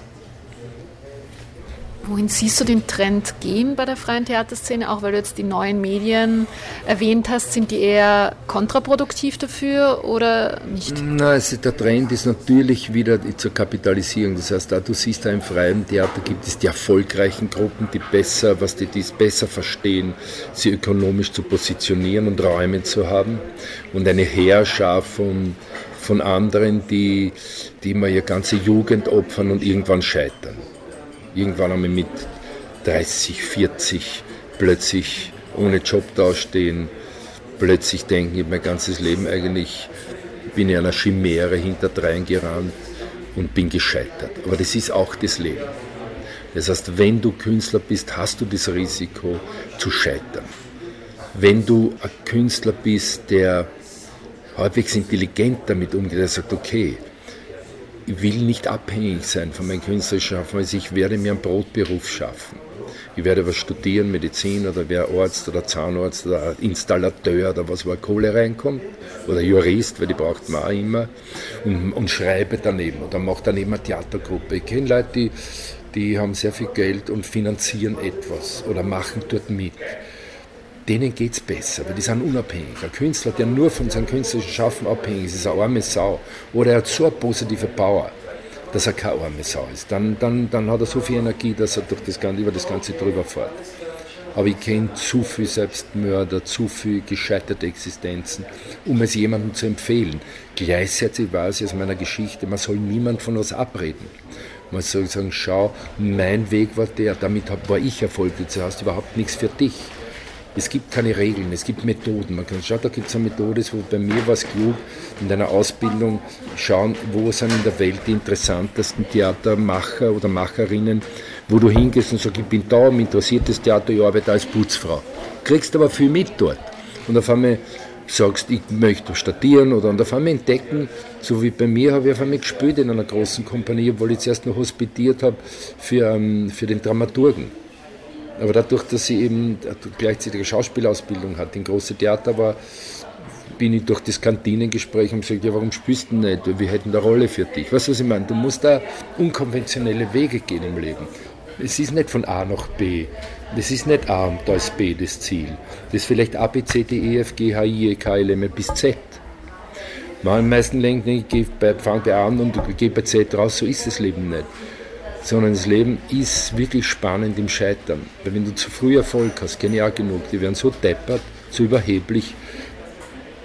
Wohin siehst du den Trend gehen bei der freien Theaterszene? Auch weil du jetzt die neuen Medien erwähnt hast, sind die eher kontraproduktiv dafür oder nicht? Na, also der Trend ist natürlich wieder zur Kapitalisierung. Das heißt, da du siehst, da im freien Theater gibt es die erfolgreichen Gruppen, die besser, was die, die es besser verstehen, sie ökonomisch zu positionieren und Räume zu haben und eine Heerschar von von anderen, die, die immer ihre ganze Jugend opfern und irgendwann scheitern irgendwann einmal mit 30, 40 plötzlich ohne Job dastehen, plötzlich denken, ich habe mein ganzes Leben eigentlich, bin ich einer Chimäre hinterdrein gerannt und bin gescheitert. Aber das ist auch das Leben. Das heißt, wenn du Künstler bist, hast du das Risiko zu scheitern. Wenn du ein Künstler bist, der halbwegs intelligent damit umgeht, der sagt, okay, ich will nicht abhängig sein von meinem künstlerischen Schaffen, also ich werde mir einen Brotberuf schaffen. Ich werde was studieren, Medizin oder wer Arzt oder Zahnarzt oder Installateur oder was, wo Kohle reinkommt. Oder Jurist, weil die braucht man auch immer. Und, und schreibe daneben oder mache daneben eine Theatergruppe. Ich kenne Leute, die, die haben sehr viel Geld und finanzieren etwas oder machen dort mit denen geht es besser, weil die sind unabhängig. Ein Künstler, der nur von seinem künstlerischen Schaffen abhängig ist, ist eine arme Sau. Oder er hat so eine positive Power, dass er keine arme Sau ist. Dann, dann, dann hat er so viel Energie, dass er durch das Ganze, über das Ganze drüber fährt. Aber ich kenne zu viele Selbstmörder, zu viele gescheiterte Existenzen, um es jemandem zu empfehlen. Gleichzeitig weiß ich aus meiner Geschichte, man soll niemand von uns abreden. Man soll sagen, schau, mein Weg war der, damit war ich erfolgreich, du hast überhaupt nichts für dich. Es gibt keine Regeln, es gibt Methoden. Man kann schauen, da gibt es eine Methode, wo bei mir war es klug, in deiner Ausbildung schauen, wo sind in der Welt die interessantesten Theatermacher oder Macherinnen, wo du hingehst und sagst, ich bin da, mich interessiert das Theater, ich arbeite als Putzfrau. Kriegst aber viel mit dort. Und auf einmal sagst, ich möchte studieren oder und auf einmal entdecken, so wie bei mir habe ich auf einmal gespielt in einer großen Kompanie, obwohl ich zuerst noch hospitiert habe für, ähm, für den Dramaturgen. Aber dadurch, dass sie eben gleichzeitig eine Schauspielausbildung hat, in große Theater war, bin ich durch das Kantinengespräch und gesagt, ja, warum spielst du nicht? Wir hätten eine Rolle für dich. Weißt du, was ich meine? Du musst da unkonventionelle Wege gehen im Leben. Es ist nicht von A nach B. Das ist nicht A und da ist B das Ziel. Das ist vielleicht A, B, C, D, E, F, G, H, I, E, K, L, M, bis Z. Man meisten denken, ich fange bei A an und gehe bei Z raus. So ist das Leben nicht sondern das Leben ist wirklich spannend im Scheitern. Weil wenn du zu früh Erfolg hast, auch genug, die werden so deppert, so überheblich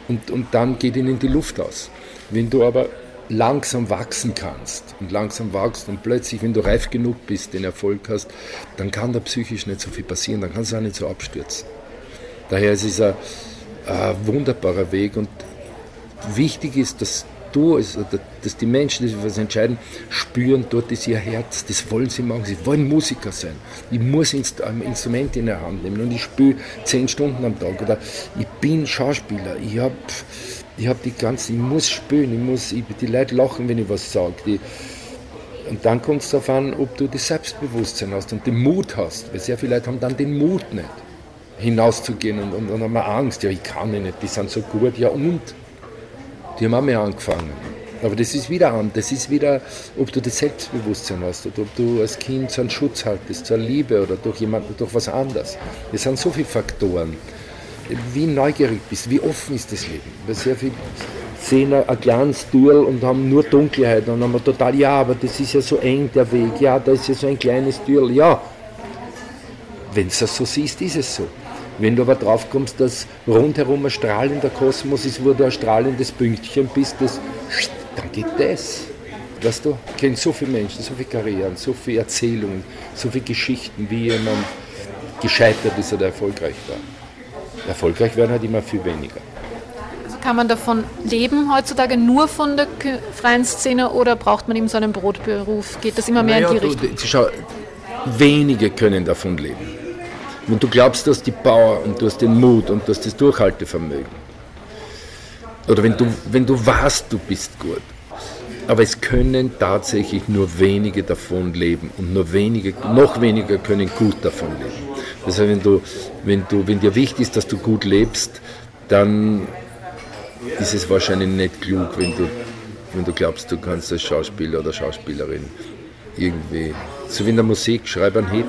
und, und dann geht ihnen die Luft aus. Wenn du aber langsam wachsen kannst und langsam wachst und plötzlich, wenn du reif genug bist, den Erfolg hast, dann kann da psychisch nicht so viel passieren, dann kannst du auch nicht so abstürzen. Daher ist es ein, ein wunderbarer Weg und wichtig ist, dass du, also, dass die Menschen, die sich was entscheiden, spüren, dort ist ihr Herz, das wollen sie machen, sie wollen Musiker sein. Ich muss ein Instrument in der Hand nehmen und ich spiele zehn Stunden am Tag oder ich bin Schauspieler, ich habe ich hab die ganze, ich muss spielen, ich muss, ich, die Leute lachen, wenn ich was sage. Und dann kommt es darauf an, ob du das Selbstbewusstsein hast und den Mut hast, weil sehr viele Leute haben dann den Mut nicht hinauszugehen und, und, und haben Angst, ja, ich kann nicht, die sind so gut, ja und? Die haben auch mehr angefangen. Aber das ist wieder an, das ist wieder, ob du das Selbstbewusstsein hast oder ob du als Kind so einen Schutz haltest, zur Liebe oder durch jemanden, durch was anderes. Das sind so viele Faktoren. Wie neugierig bist, wie offen ist das Leben? Weil sehr viele sehen ein, kleines Türl und haben nur Dunkelheit und haben total, ja, aber das ist ja so eng der Weg, ja, da ist ja so ein kleines Türl, ja. Wenn es so siehst, ist es so. Wenn du aber drauf kommst, dass rundherum ein strahlender Kosmos ist, wo du ein strahlendes Pünktchen bist, das dann geht das. Weißt du, ich kenne so viele Menschen, so viele Karrieren, so viele Erzählungen, so viele Geschichten, wie jemand gescheitert ist oder erfolgreich war. Erfolgreich werden halt immer viel weniger. Also kann man davon leben heutzutage nur von der freien Szene oder braucht man eben so einen Brotberuf? Geht das immer mehr naja, in die Richtung? Du, schau, wenige können davon leben. Wenn du glaubst, du hast die Power und du hast den Mut und du hast das Durchhaltevermögen. Oder wenn du, wenn du weißt, du bist gut. Aber es können tatsächlich nur wenige davon leben und nur wenige, noch weniger können gut davon leben. Das heißt, wenn, du, wenn, du, wenn dir wichtig ist, dass du gut lebst, dann ist es wahrscheinlich nicht klug, wenn du, wenn du glaubst, du kannst als Schauspieler oder Schauspielerin irgendwie, so wie in der Musik, schreib einen Hit.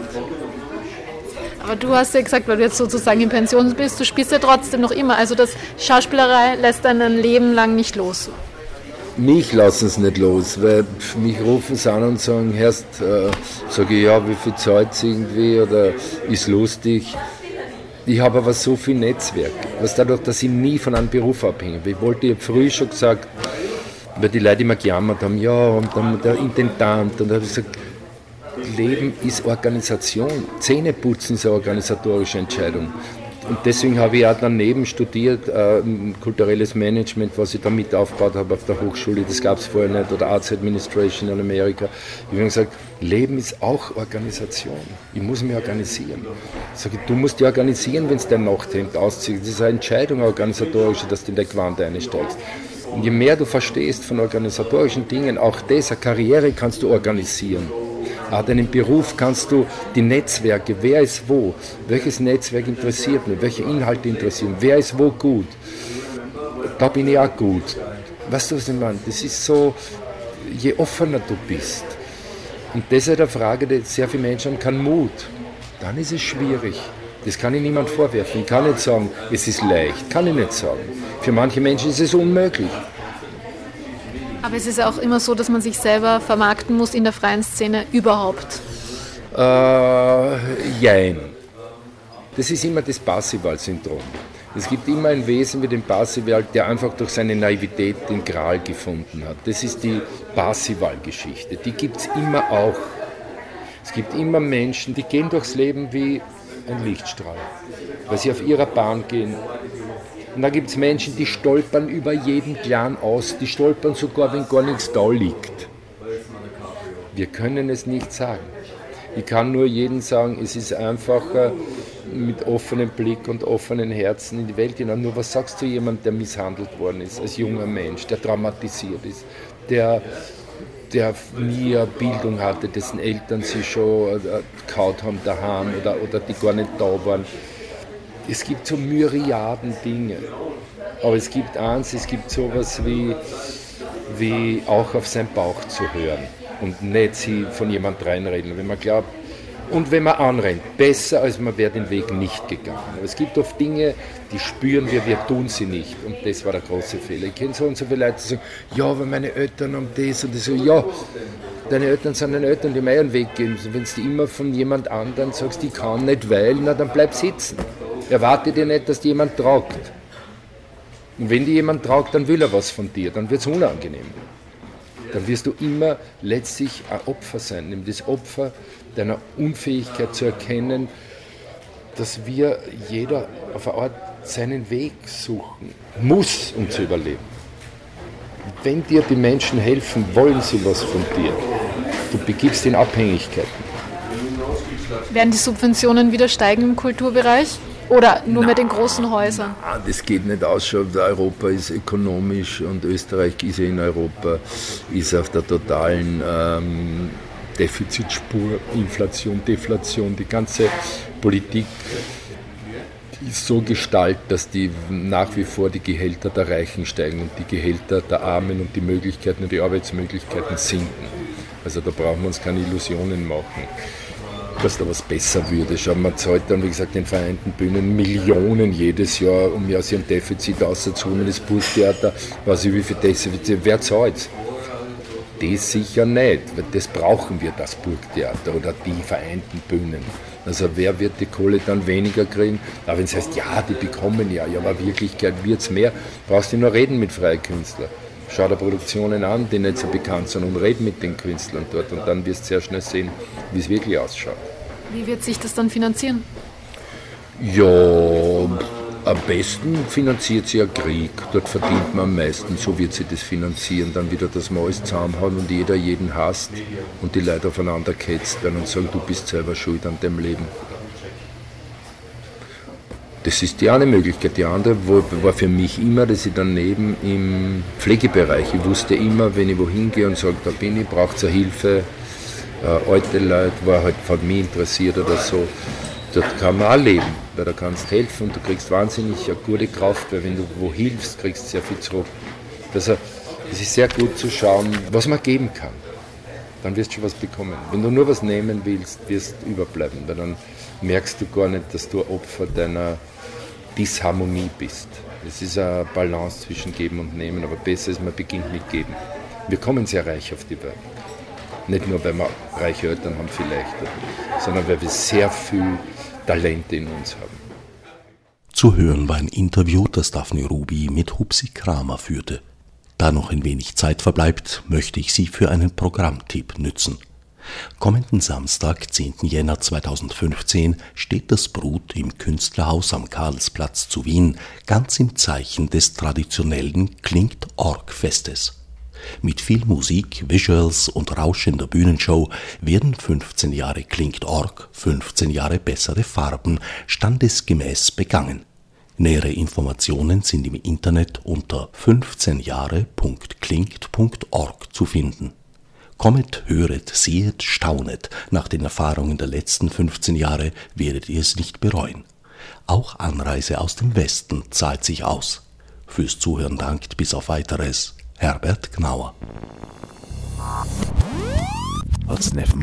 Aber du hast ja gesagt, weil du jetzt sozusagen in Pension bist, du spielst ja trotzdem noch immer. Also das Schauspielerei lässt einen ein Leben lang nicht los. Mich lassen es nicht los, weil mich rufen sie an und sagen, Herrst, äh, sage ich, ja, wie viel Zeit irgendwie oder ist lustig. Ich habe aber so viel Netzwerk, was dadurch, dass ich nie von einem Beruf abhänge. Ich wollte, habe früh schon gesagt, weil die Leute immer gejammert haben, ja, und dann der Intendant, und da habe ich gesagt, Leben ist Organisation. Zähneputzen ist eine organisatorische Entscheidung. Und deswegen habe ich auch daneben studiert, äh, kulturelles Management, was ich da mit aufgebaut habe auf der Hochschule, das gab es vorher nicht, oder Arts Administration in Amerika. Ich habe gesagt, Leben ist auch Organisation. Ich muss mich organisieren. Ich sage, du musst dich organisieren, wenn es dein Nachthemd auszieht. Das ist eine Entscheidung organisatorische, dass du in der Quant einsteigst. Und je mehr du verstehst von organisatorischen Dingen, auch das, eine Karriere kannst du organisieren. Deinen Beruf kannst du die Netzwerke, wer ist wo, welches Netzwerk interessiert mich, welche Inhalte interessieren, wer ist wo gut. Da bin ich auch gut. Weißt du, was ich meine? Das ist so, je offener du bist. Und das ist eine Frage, die sehr viele Menschen haben, keinen Mut. Dann ist es schwierig. Das kann ich niemand vorwerfen. Ich kann nicht sagen, es ist leicht. Kann ich nicht sagen. Für manche Menschen ist es unmöglich. Aber es ist auch immer so, dass man sich selber vermarkten muss in der freien Szene überhaupt. Äh, jein. Das ist immer das Parsival-Syndrom. Es gibt immer ein Wesen wie den Parsival, der einfach durch seine Naivität den Gral gefunden hat. Das ist die Parsival-Geschichte. Die gibt es immer auch. Es gibt immer Menschen, die gehen durchs Leben wie ein Lichtstrahl, weil sie auf ihrer Bahn gehen, und da gibt es Menschen, die stolpern über jeden Clan aus, die stolpern sogar, wenn gar nichts da liegt. Wir können es nicht sagen. Ich kann nur jedem sagen, es ist einfacher, mit offenem Blick und offenen Herzen in die Welt gehen. Nur was sagst du jemandem, der misshandelt worden ist, als junger Mensch, der traumatisiert ist, der, der nie eine Bildung hatte, dessen Eltern sich schon äh, kaut haben daheim oder, oder die gar nicht da waren es gibt so Myriaden Dinge. Aber es gibt eins, es gibt sowas wie, wie auch auf seinen Bauch zu hören und nicht sie von jemand reinreden. Wenn man glaubt, und wenn man anrennt, besser als man wäre den Weg nicht gegangen. Aber es gibt oft Dinge, die spüren wir, wir tun sie nicht. Und das war der große Fehler. Ich kenne so und so viele Leute, die sagen, ja, aber meine Eltern haben das und das. Ja, deine Eltern sind deine Eltern, die mir einen Weg geben. Wenn du immer von jemand anderem sagst, ich kann nicht, weil, na dann bleib sitzen. Erwarte dir nicht, dass dir jemand tragt. Und wenn dir jemand tragt, dann will er was von dir, dann wird es unangenehm. Dann wirst du immer letztlich ein Opfer sein, nämlich das Opfer deiner Unfähigkeit zu erkennen, dass wir jeder auf eine Art seinen Weg suchen muss, um zu überleben. Wenn dir die Menschen helfen, wollen sie was von dir. Du begibst in Abhängigkeiten. Werden die Subventionen wieder steigen im Kulturbereich? Oder nur Nein, mit den großen Häusern? Das geht nicht aus. Europa ist ökonomisch und Österreich ist ja in Europa, ist auf der totalen ähm, Defizitspur, Inflation, Deflation, die ganze Politik ist so gestaltet, dass die nach wie vor die Gehälter der Reichen steigen und die Gehälter der Armen und die Möglichkeiten und die Arbeitsmöglichkeiten sinken. Also da brauchen wir uns keine Illusionen machen dass da was besser würde. Schau, man zahlt dann, wie gesagt, den Vereinten Bühnen Millionen jedes Jahr, um ja aus ihrem Defizit auszuholen. Das Burgtheater, weiß ich wie viel Defizit, wer zahlt Das sicher nicht, weil das brauchen wir, das Burgtheater oder die Vereinten Bühnen. Also wer wird die Kohle dann weniger kriegen? Aber wenn es heißt, ja, die bekommen ja, ja, aber Wirklichkeit wird es mehr, brauchst du nur reden mit freien Künstlern. Schau dir Produktionen an, die nicht so bekannt sind und red mit den Künstlern dort und dann wirst du sehr schnell sehen, wie es wirklich ausschaut. Wie wird sich das dann finanzieren? Ja, am besten finanziert sich ein Krieg. Dort verdient man am meisten. So wird sich das finanzieren. Dann wieder, dass man alles zusammenhauen und jeder jeden hasst und die Leute aufeinander ketzt werden und sagen, du bist selber schuld an dem Leben. Das ist die eine Möglichkeit. Die andere war für mich immer, dass ich daneben im Pflegebereich, ich wusste immer, wenn ich wohin gehe und sage, da bin ich, braucht es Hilfe, äh, alte Leute, war halt von mir interessiert oder so, dort kann man auch leben, weil da kannst du helfen und du kriegst wahnsinnig eine gute Kraft, weil wenn du wo hilfst, kriegst du sehr viel zurück. Also es ist sehr gut zu schauen, was man geben kann. Dann wirst du schon was bekommen. Wenn du nur was nehmen willst, wirst du überbleiben, weil dann merkst du gar nicht, dass du Opfer deiner Disharmonie bist. Es ist eine Balance zwischen Geben und Nehmen, aber besser ist, man beginnt mit Geben. Wir kommen sehr reich auf die Welt. Nicht nur, weil wir reiche Eltern haben vielleicht, sondern weil wir sehr viel Talente in uns haben. Zu hören war ein Interview, das Daphne Ruby mit Hupsi Kramer führte. Da noch ein wenig Zeit verbleibt, möchte ich Sie für einen Programmtipp nützen. Kommenden Samstag, 10. Jänner 2015, steht das Brut im Künstlerhaus am Karlsplatz zu Wien ganz im Zeichen des traditionellen Klingt-Org-Festes. Mit viel Musik, Visuals und rauschender Bühnenshow werden 15 Jahre Klingt-Org, 15 Jahre bessere Farben standesgemäß begangen. Nähere Informationen sind im Internet unter 15jahre.klingt.org zu finden. Kommet, höret, sehet, staunet. Nach den Erfahrungen der letzten 15 Jahre werdet ihr es nicht bereuen. Auch Anreise aus dem Westen zahlt sich aus. Fürs Zuhören dankt bis auf weiteres Herbert Gnauer. Als Nef